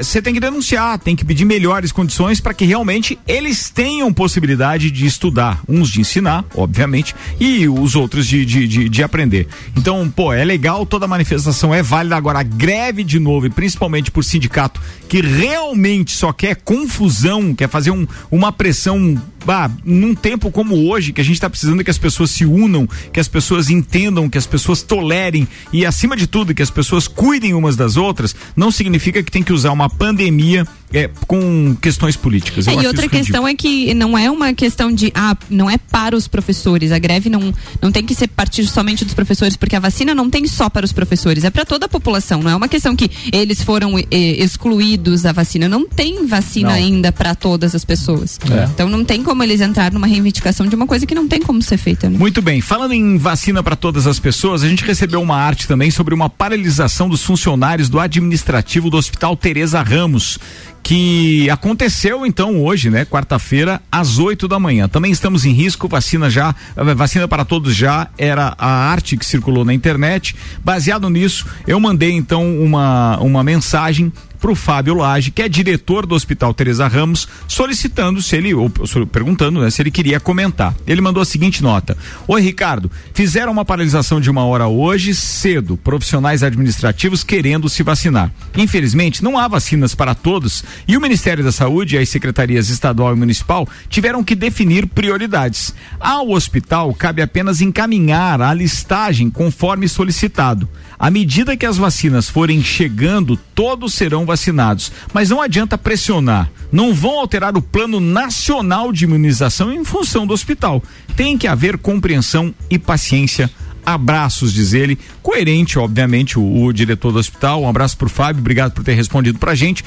você tem que denunciar, tem que pedir melhores condições para que realmente eles tenham possibilidade de estudar, uns de ensinar, obviamente, e os outros de, de, de, de aprender. Então, pô, é legal, toda manifestação é válida. Agora, greve de novo, e principalmente por sindicato que realmente só quer confusão, quer fazer um, uma pressão bah, num tempo como hoje, que a gente está precisando que as pessoas se unam, que as pessoas entendam, que as pessoas tolerem e, acima de tudo, que as pessoas cuidem umas das outras, não significa que tem que usar uma pandemia é, com questões políticas. É, e outra questão é que não é uma questão de, ah, não é para os professores. A greve não, não tem que ser partir somente dos professores, porque a vacina não tem só para os professores, é para toda a população. Não é uma questão que eles foram eh, excluídos da vacina. Não tem vacina não. ainda para todas as pessoas. É. Então não tem como eles entrar numa reivindicação de uma coisa que não tem como ser feita. Né? Muito bem. Falando em vacina para todas as pessoas, a gente recebeu uma arte também sobre uma paralisação dos funcionários do administrativo do Hospital Teresa Ramos que aconteceu então hoje, né, quarta-feira, às 8 da manhã. Também estamos em risco, vacina já, eh, vacina para todos já era a arte que circulou na internet. Baseado nisso, eu mandei então uma uma mensagem para o Fábio Lage, que é diretor do Hospital Teresa Ramos, solicitando se ele, ou perguntando né, se ele queria comentar. Ele mandou a seguinte nota: Oi, Ricardo, fizeram uma paralisação de uma hora hoje, cedo, profissionais administrativos querendo se vacinar. Infelizmente, não há vacinas para todos e o Ministério da Saúde e as secretarias estadual e municipal tiveram que definir prioridades. Ao hospital, cabe apenas encaminhar a listagem conforme solicitado. À medida que as vacinas forem chegando, todos serão vacinados. Mas não adianta pressionar. Não vão alterar o plano nacional de imunização em função do hospital. Tem que haver compreensão e paciência abraços, diz ele. Coerente, obviamente, o, o diretor do hospital. Um abraço pro Fábio, obrigado por ter respondido pra gente.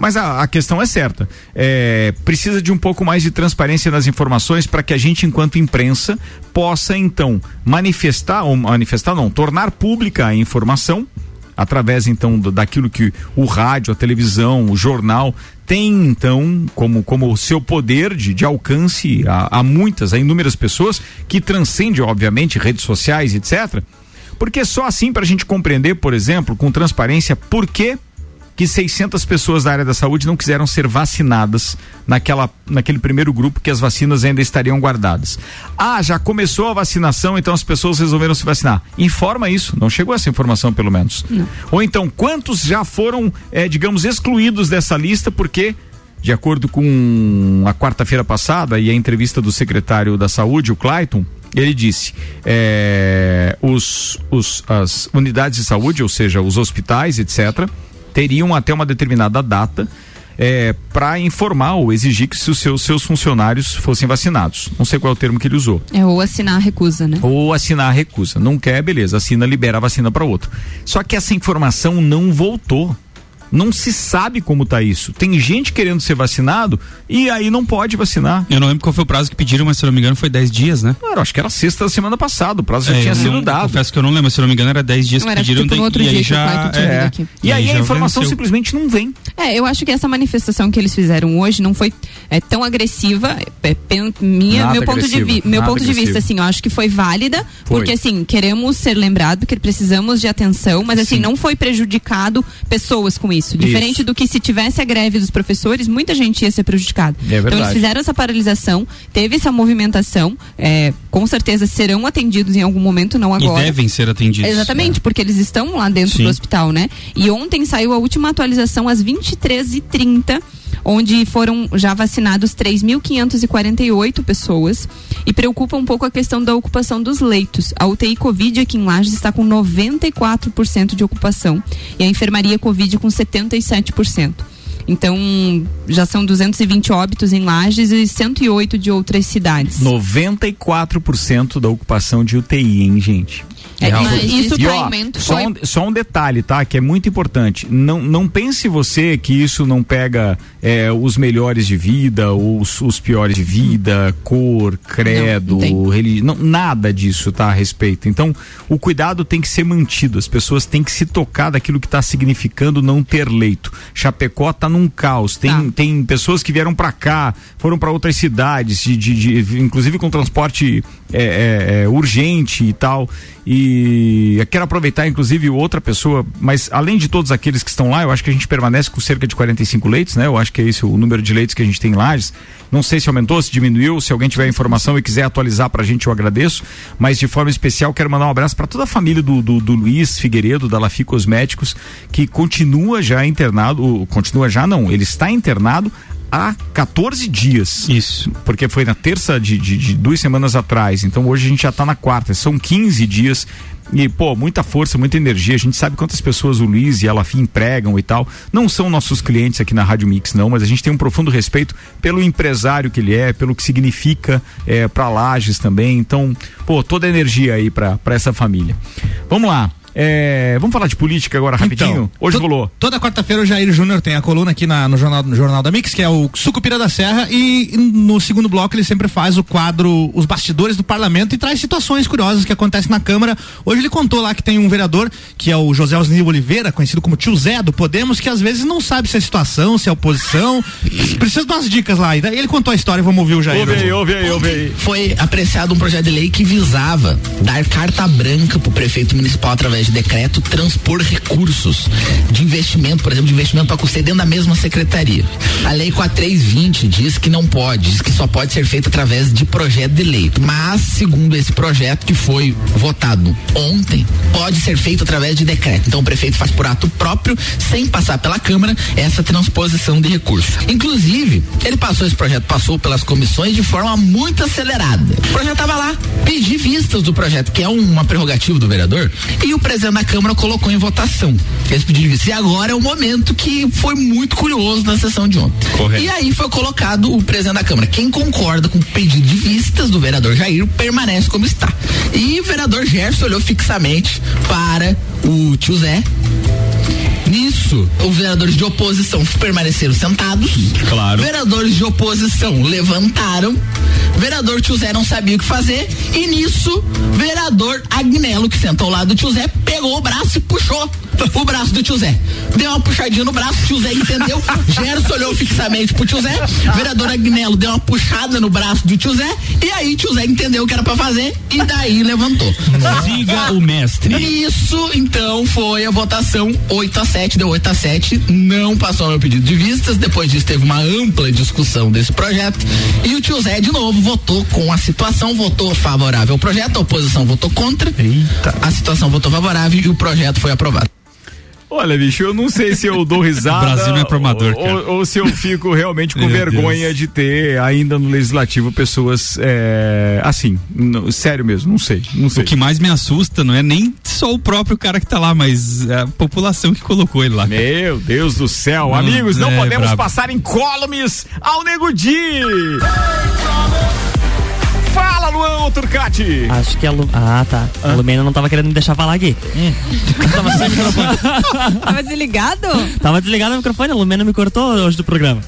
Mas a, a questão é certa. É, precisa de um pouco mais de transparência nas informações para que a gente, enquanto imprensa, possa então manifestar, ou manifestar não, tornar pública a informação através então daquilo que o rádio, a televisão, o jornal tem então como como seu poder de, de alcance a, a muitas, a inúmeras pessoas que transcende obviamente redes sociais, etc. Porque só assim para a gente compreender, por exemplo, com transparência, por que que 600 pessoas da área da saúde não quiseram ser vacinadas naquela, naquele primeiro grupo que as vacinas ainda estariam guardadas. Ah, já começou a vacinação, então as pessoas resolveram se vacinar. Informa isso, não chegou essa informação pelo menos. Não. Ou então, quantos já foram, eh, digamos, excluídos dessa lista porque de acordo com a quarta-feira passada e a entrevista do secretário da Saúde, o Clayton, ele disse: é, os, os, as unidades de saúde, ou seja, os hospitais, etc., teriam até uma determinada data é, para informar ou exigir que os seus, seus funcionários fossem vacinados. Não sei qual é o termo que ele usou. É ou assinar a recusa, né? Ou assinar a recusa. Não quer, beleza, assina, libera a vacina para outro. Só que essa informação não voltou não se sabe como tá isso. Tem gente querendo ser vacinado e aí não pode vacinar. Eu não lembro qual foi o prazo que pediram, mas se não me engano foi 10 dias, né? Não, acho que era sexta da semana passada, o prazo é, já tinha sido não, dado. Confesso que eu não lembro, se não me engano era 10 dias não, que pediram. Tipo no outro e dia aí já, é, e, e aí, aí a informação venceu. simplesmente não vem. É, eu acho que essa manifestação que eles fizeram hoje não foi é, tão agressiva, é, minha, meu ponto de vi, meu ponto de vista assim, eu acho que foi válida, foi. porque assim, queremos ser lembrados que precisamos de atenção, mas assim, Sim. não foi prejudicado pessoas com isso, diferente isso. do que se tivesse a greve dos professores, muita gente ia ser prejudicada. É então eles fizeram essa paralisação, teve essa movimentação, é, com certeza serão atendidos em algum momento, não agora. E devem ser atendidos. Exatamente, é. porque eles estão lá dentro Sim. do hospital, né? E ontem saiu a última atualização às 23h30 onde foram já vacinados 3.548 pessoas e preocupa um pouco a questão da ocupação dos leitos. A UTI Covid aqui em Lages está com 94% de ocupação e a enfermaria Covid com 77%. Então, já são 220 óbitos em Lages e 108 de outras cidades. 94% da ocupação de UTI, hein, gente? É, mas isso E, ó, traimento só, foi- um, só um detalhe, tá? Que é muito importante. Não, não pense você que isso não pega é, os melhores de vida, ou os, os piores de vida, cor, credo, religião. Nada disso tá a respeito. Então, o cuidado tem que ser mantido. As pessoas têm que se tocar daquilo que está significando não ter leito. Chapecó tá num caos. Tem, tem pessoas que vieram para cá, foram para outras cidades, de, de- de- inclusive com transporte é, é, é, urgente e tal. E quero aproveitar, inclusive, outra pessoa, mas além de todos aqueles que estão lá, eu acho que a gente permanece com cerca de 45 leitos, né? Eu acho que é esse o número de leitos que a gente tem em Lages. Não sei se aumentou, se diminuiu, se alguém tiver informação e quiser atualizar pra gente, eu agradeço. Mas de forma especial, quero mandar um abraço para toda a família do, do, do Luiz Figueiredo, da Lafi Cosméticos, que continua já internado, continua já não, ele está internado há 14 dias. Isso. Porque foi na terça de, de, de duas semanas atrás. Então hoje a gente já tá na quarta. São 15 dias. E, pô, muita força, muita energia. A gente sabe quantas pessoas o Luiz e a Lafi empregam e tal. Não são nossos clientes aqui na Rádio Mix, não, mas a gente tem um profundo respeito pelo empresário que ele é, pelo que significa é, para Lages também. Então, pô, toda a energia aí pra essa família. Vamos lá. É, vamos falar de política agora rapidinho? Então, Hoje to- rolou. Toda quarta-feira o Jair Júnior tem a coluna aqui na- no, jornal, no Jornal da Mix, que é o Sucupira da Serra, e no segundo bloco ele sempre faz o quadro Os Bastidores do Parlamento e traz situações curiosas que acontecem na Câmara. Hoje ele contou lá que tem um vereador, que é o José Osnil Oliveira, conhecido como Tio Zé do Podemos, que às vezes não sabe se é situação, se é oposição. Precisa de umas dicas lá. E daí ele contou a história, vamos ouvir o Jair. Ouve aí, ouve aí, ouve aí. Foi apreciado um projeto de lei que visava dar carta branca para o prefeito municipal através de decreto transpor recursos de investimento, por exemplo, de investimento para custeio dentro da mesma secretaria. A lei 4320 diz que não pode, diz que só pode ser feito através de projeto de lei. Mas, segundo esse projeto que foi votado ontem, pode ser feito através de decreto. Então o prefeito faz por ato próprio, sem passar pela Câmara, essa transposição de recursos. Inclusive, ele passou esse projeto, passou pelas comissões de forma muito acelerada. O projeto estava lá, pedi vistas do projeto, que é uma prerrogativa do vereador, e o presidente da Câmara colocou em votação esse pedido de vistas. E agora é o momento que foi muito curioso na sessão de ontem. Correto. E aí foi colocado o presidente da Câmara. Quem concorda com o pedido de vistas do vereador Jair permanece como está. E o vereador Gerson olhou fixamente para o tio Zé. Nisso, os vereadores de oposição permaneceram sentados. Claro. Vereadores de oposição levantaram. Vereador tio Zé não sabia o que fazer. E nisso, vereador Agnello, que senta ao lado do tio Zé, pegou o braço e puxou o braço do tio Zé. Deu uma puxadinha no braço, tio Zé entendeu. Gerson olhou fixamente pro tio Zé. Vereador Agnello deu uma puxada no braço do tio Zé. E aí, tio Zé entendeu o que era pra fazer. E daí levantou. Siga o mestre. Isso, então, foi a votação 8 a 7, deu 8 a 7, não passou meu pedido de vistas, depois disso teve uma ampla discussão desse projeto e o tio Zé de novo votou com a situação, votou favorável ao projeto, a oposição votou contra, a situação votou favorável e o projeto foi aprovado. Olha, bicho, eu não sei se eu dou risada. O Brasil não é pro amador, ou, cara. ou se eu fico realmente com Meu vergonha Deus. de ter ainda no legislativo pessoas é, assim. sério mesmo, não sei. Não sei. O que mais me assusta não é nem só o próprio cara que tá lá, mas a população que colocou ele lá. Meu Deus do céu, Não, amigos, não é podemos brabo. passar incólumes ao Nego Di. Luan Turcati. Acho que a Lu... Ah, tá. A Lumena não tava querendo me deixar falar aqui. tava sem microfone. Tava desligado? Tava desligado o microfone, a Lumena me cortou hoje do programa.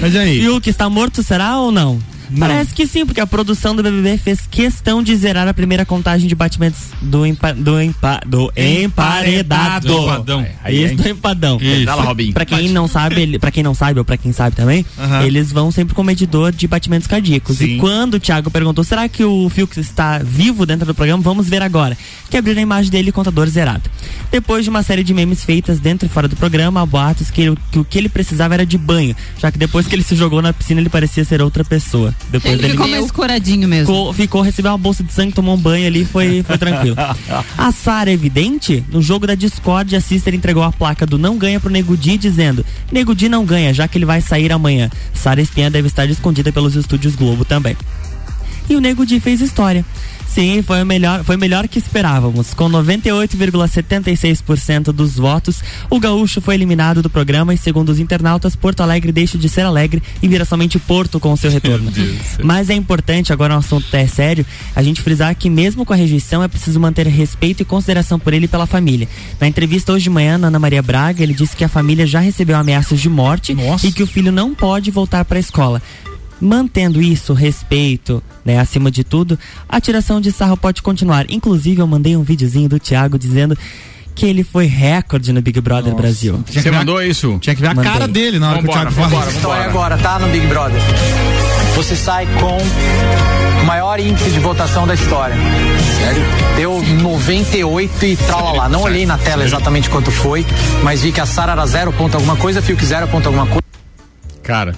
Mas aí? Fiuk está morto, será ou não? Parece que sim, porque a produção do BBB fez questão de zerar a primeira contagem de batimentos do, empa, do, empa, do emparedado. Do empadão. Aí, Isso, do empadão. Isso. Robin. Pra quem não sabe, ele, pra quem não sabe, ou pra quem sabe também, eles vão sempre com medidor de batimentos cardíacos. Sim. E quando o Thiago perguntou, será que o Fiuk está vivo dentro do programa? Vamos ver agora. Que abriram a imagem dele contador zerado. Depois de uma série de memes feitas dentro e fora do programa, há boatos que, que o que ele precisava era de banho, já que depois que ele se jogou na piscina, ele parecia ser outra pessoa. Depois Ele dele ficou mais coradinho mesmo. ficou, ficou recebeu uma bolsa de sangue, tomou um banho ali, foi, foi tranquilo. A Sara Evidente, no jogo da Discord, a Sister entregou a placa do não ganha pro Nego Di, dizendo: Nego Di não ganha, já que ele vai sair amanhã. Sara Espinha deve estar escondida pelos estúdios Globo também. E o Nego Di fez história. Sim, foi o melhor, foi melhor que esperávamos. Com 98,76% dos votos, o Gaúcho foi eliminado do programa e, segundo os internautas, Porto Alegre deixa de ser alegre e vira somente Porto com o seu retorno. Mas é importante, agora o assunto é sério, a gente frisar que mesmo com a rejeição é preciso manter respeito e consideração por ele e pela família. Na entrevista hoje de manhã, na Ana Maria Braga, ele disse que a família já recebeu ameaças de morte e que o filho não pode voltar para a escola. Mantendo isso, respeito, né, acima de tudo, a tiração de sarro pode continuar. Inclusive, eu mandei um videozinho do Thiago dizendo que ele foi recorde no Big Brother Brasil. Você mandou isso? Tinha que ver a Mandei. cara dele na hora que o Thiago fala. Então é agora, tá? No Big Brother. Você sai com o maior índice de votação da história. Sério? Deu 98 e tralala. Não olhei na tela exatamente quanto foi, mas vi que a Sara era 0 ponto alguma coisa, Fiuk 0 ponto alguma coisa. Cara.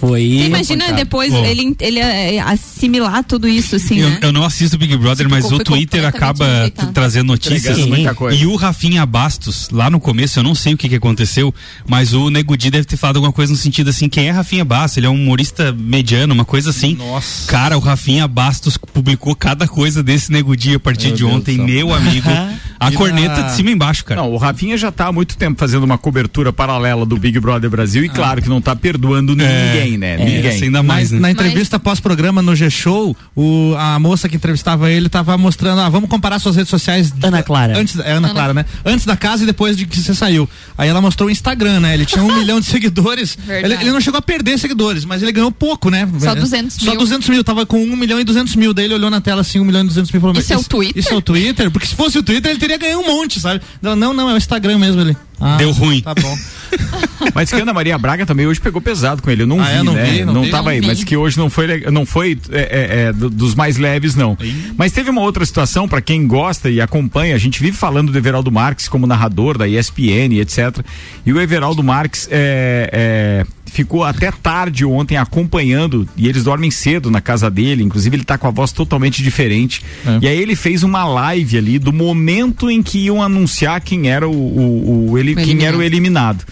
Foi. Você imagina depois Pô. ele, ele é, assimilar tudo isso, assim, Eu, né? eu não assisto Big Brother, mas o Twitter acaba trazendo notícias. Entregando muita coisa. E o Rafinha Bastos, lá no começo, eu não sei o que, que aconteceu, mas o Nego Di deve ter falado alguma coisa no sentido assim: quem é Rafinha Bastos? Ele é um humorista mediano, uma coisa assim. Nossa. Cara, o Rafinha Bastos publicou cada coisa desse Nego Di a partir Meu de Deus ontem, céu. meu amigo. A E corneta na- de cima e embaixo, cara. Não, o Rafinha já tá há muito tempo fazendo uma cobertura paralela do Big Brother Brasil e claro que não tá perdoando ninguém, né? Ninguém. essa ainda mais, Mas né? na entrevista pós-programa no G-Show, o- a moça que entrevistava ele tava mostrando, ah, vamos comparar suas redes sociais. Ana Clara. Antes, é Ana, Clara, né? Antes da casa e depois de que você saiu. Aí ela mostrou o Instagram, né? Ele tinha um milhão de seguidores. Verdade. Ele, ele não chegou a perder seguidores, mas ele ganhou pouco, né? Só 200 Só mil. 200 mil, tava com 1 milhão e 200 mil. Daí ele olhou na tela assim, 1 milhão e 200 mil falou: Isso é o Twitter? Isso é o Twitter? Porque se fosse o Twitter, ele teria ganho um monte, sabe? Não, não, é o Instagram mesmo ele. Ah, Deu ruim. Tá bom. Mas que a Ana Maria Braga também hoje pegou pesado com ele. Eu não Ah, vi, é? Não né? vi, não não tava aí, vi. mas que hoje não foi, não foi é, é, é, do- dos mais leves, não. Mas teve uma outra situação, pra quem gosta e acompanha, a gente vive falando do Everaldo Marques como narrador da ESPN, etc. E o Everaldo Marques é, é, ficou até tarde ontem acompanhando, e eles dormem cedo na casa dele, inclusive ele tá com a voz totalmente diferente. E aí ele fez uma live ali do momento em que iam anunciar quem era o, o- o- ele, quem era o eliminado.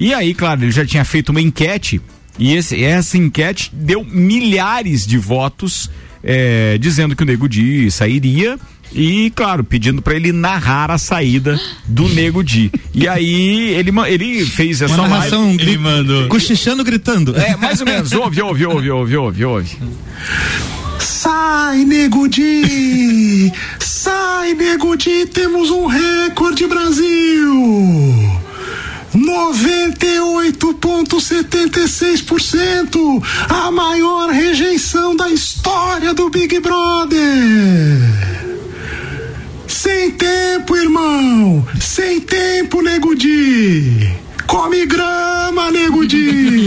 E aí, claro, ele já tinha feito uma enquete e esse- essa enquete deu milhares de votos eh, dizendo que o Nego Di sairia e, claro, pedindo pra ele narrar a saída do Nego Di. E aí ele, ele fez essa Uma narração live. gri- cochichando, gritando. É, mais ou menos. Ouve, ouve, ouve, ouve, ouve, ouve. Sai, Nego Di! Sai, Nego Di! Temos um recorde, Brasil! 98,76%! A maior rejeição da história do Big Brother! Sem tempo, irmão! Sem tempo, Nego Di! Come grama, Nego Di!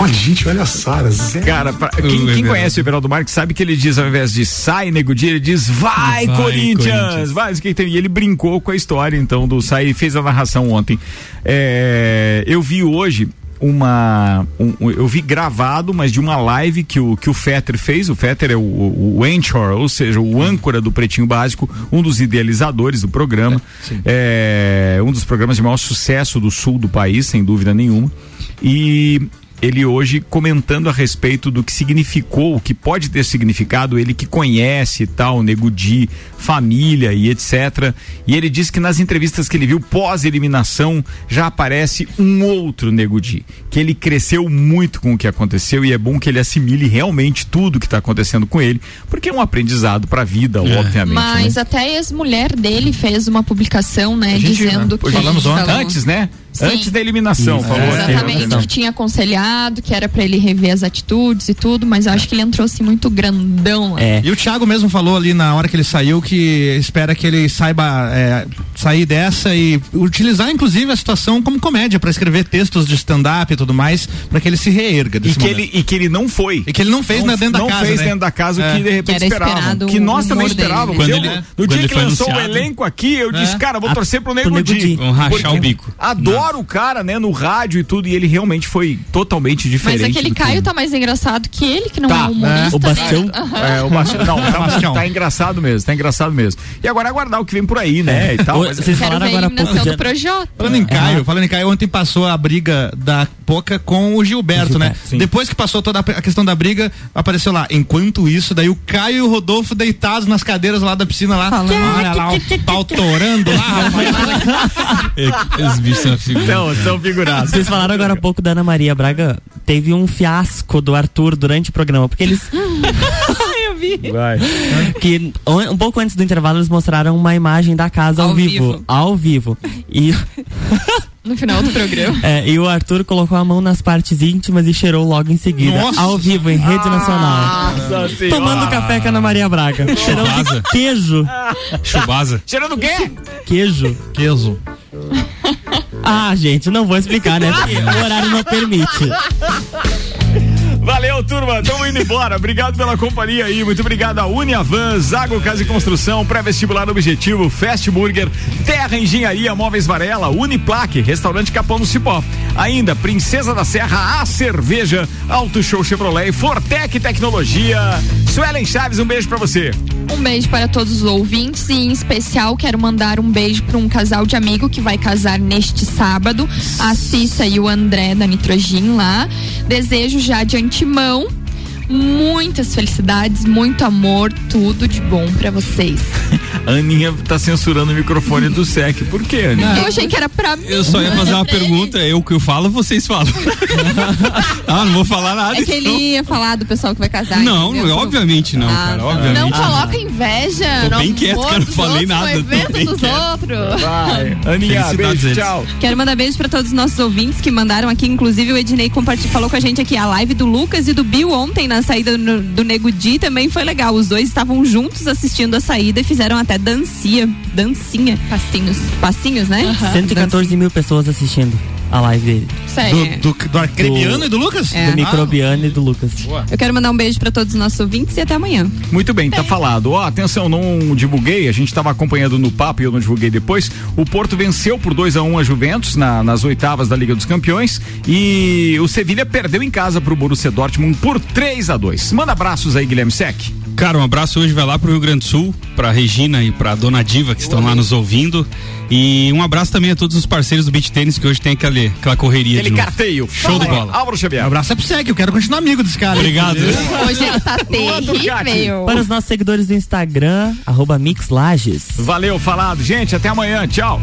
olha, gente, olha a Sara. Cara, pra- quem, quem conhece o Everaldo Marques sabe que ele diz, ao invés de sai, nego dia, ele diz vai, Vai, Corinthians! Corinthians. Vai, que tem. E ele brincou com a história, então, do sai e fez a narração ontem. É, eu vi hoje uma. um- eu vi gravado, mas de uma live que o, que o Fetter fez. O Fetter é o, o, o Anchor, ou seja, o âncora do Pretinho Básico, um dos idealizadores do programa. É, um dos programas de maior sucesso do sul do país, sem dúvida nenhuma. E ele hoje comentando a respeito do que significou, o que pode ter significado, ele que conhece tal, Nego Di, família e etc. E ele diz que nas entrevistas que ele viu pós-eliminação já aparece um outro Nego Di, que ele cresceu muito com o que aconteceu e é bom que ele assimile realmente tudo que está acontecendo com ele, porque é um aprendizado para a vida, obviamente. Mas né? até a ex-mulher dele fez uma publicação, né, gente, dizendo né, que. falamos ontem. Falou. Antes, né? Sim. Antes da eliminação, Isso, falou. né? Exatamente, que tinha aconselhado, que era pra ele rever as atitudes e tudo, mas eu acho que ele entrou assim muito grandão. lá. E o Thiago mesmo falou ali na hora que ele saiu que espera que ele saiba é, sair dessa e utilizar inclusive a situação como comédia para escrever textos de stand-up e tudo mais, para que ele se reerga E desse que, momento. ele, e que ele não foi. E que ele não fez né, dentro da não casa. fez né? dentro da casa o É. que de repente Que esperado Que o nós também esperávamos. Quando Eu, ele- no quando dia ele que lançou o anunciado. elenco aqui, eu disse, É. cara, vou A- torcer pro Nego Di. Vão rachar o bico. Adoro o cara, né, no rádio e tudo, e ele realmente foi totalmente diferente. Mas aquele que- Caio tá mais engraçado que ele, que não Tá, é humorista. o né? Bastião. Aham. É, o Bastião. Não, tá, Bastião. tá engraçado mesmo, tá engraçado mesmo. E agora aguardar o que vem por aí, né? E tal, Ho- vocês falaram agora há pouco do Projota. Falando em Caio, falando em Caio, ontem passou a briga da Poca com o Gilberto, né? Depois que passou toda a questão da briga, apareceu lá. Enquanto isso, daí o Caio e o Rodolfo deitados nas cadeiras lá da piscina lá. Olha lá, o pau torando lá, rapaz. Os bichos são. Não, são figurados. Vocês falaram agora há pouco da Ana Maria Braga. Teve um fiasco do Arthur durante o programa, porque eles. Eu vi. Vai. que um um pouco antes do intervalo eles mostraram uma imagem da casa ao, Ao vivo, vivo. Ao vivo. E, No final do programa. é, e o Arthur colocou a mão nas partes íntimas e cheirou logo em seguida. Nossa. Ao vivo, em rede nacional. Nossa senhora. Tomando café com a Ana Maria Braga. Cheirando de Chubasa. queijo. Chubasa. Cheirando o quê? Queijo. Queijo. Ah, gente, não vou explicar, né? Porque o horário não permite. Valeu, turma. Tamo indo embora. Obrigado pela companhia aí. Muito obrigado a Uniavan, Zago Casa e Construção, Pré-Vestibular Objetivo, Fast Burger, Terra Engenharia, Móveis Varela, Uniplaque, Restaurante Capão do Cipó. Ainda Princesa da Serra, A Cerveja, Auto Show Chevrolet, Fortec Tecnologia. Suelen Chaves, um beijo pra você. Um beijo para todos os ouvintes e em especial quero mandar um beijo para um casal de amigo que vai casar neste sábado, a Cissa e o André da Nitrogin lá. Desejo já de antemão muitas felicidades, muito amor, tudo de bom para vocês. A Aninha tá censurando o microfone do SEC. Por quê, Aninha? Eu achei que era pra mim. Eu só ia fazer uma pergunta, eu que eu falo, vocês falam. ah, não vou falar nada. É que ele então. ia falar do pessoal que vai casar. Não, entendeu? obviamente não, Ah, cara. tá. Obviamente. Não coloca inveja Tô bem quieto, cara, não falei outros, nada, no evento dos quieto. outros. Vai. Aninha, beijo, eles. tchau. Quero mandar beijo pra todos os nossos ouvintes que mandaram aqui, inclusive o Ednei compartilhou, falou com a gente aqui a live do Lucas e do Bill ontem na saída no- do Nego Di também foi legal. Os dois estavam juntos assistindo a saída e fizeram até dancinha, dancinha. Passinhos. Passinhos, né? 114 mil pessoas assistindo a live dele. Aí. Do, do, do Arcrebiano e do Lucas? É. Do Microbiano e do Lucas. Eu quero mandar um beijo pra todos os nossos ouvintes e até amanhã. Muito bem, tá falado. Ó, atenção, não divulguei, a gente estava acompanhando no papo e eu não divulguei depois. O Porto venceu por 2 a 1 a Juventus na- nas oitavas da Liga dos Campeões e o Sevilha perdeu em casa pro Borussia Dortmund por 3 a 2. Manda abraços aí, Guilherme Sec. Cara, um abraço hoje vai lá pro Rio Grande do Sul, pra Regina e pra Dona Diva que estão lá nos ouvindo. E um abraço também a todos os parceiros do Beach Tênis que hoje tem aquele, aquela correria Aquele de novo. carteio. Show de Fala, bola. Álvaro Xavier. Um abraço é pro Sec, eu quero continuar amigo desse cara. Obrigado. Hoje ele tá terrível. Para os nossos seguidores do Instagram, arroba Mixlages. Valeu, falado. Gente, até amanhã. Tchau.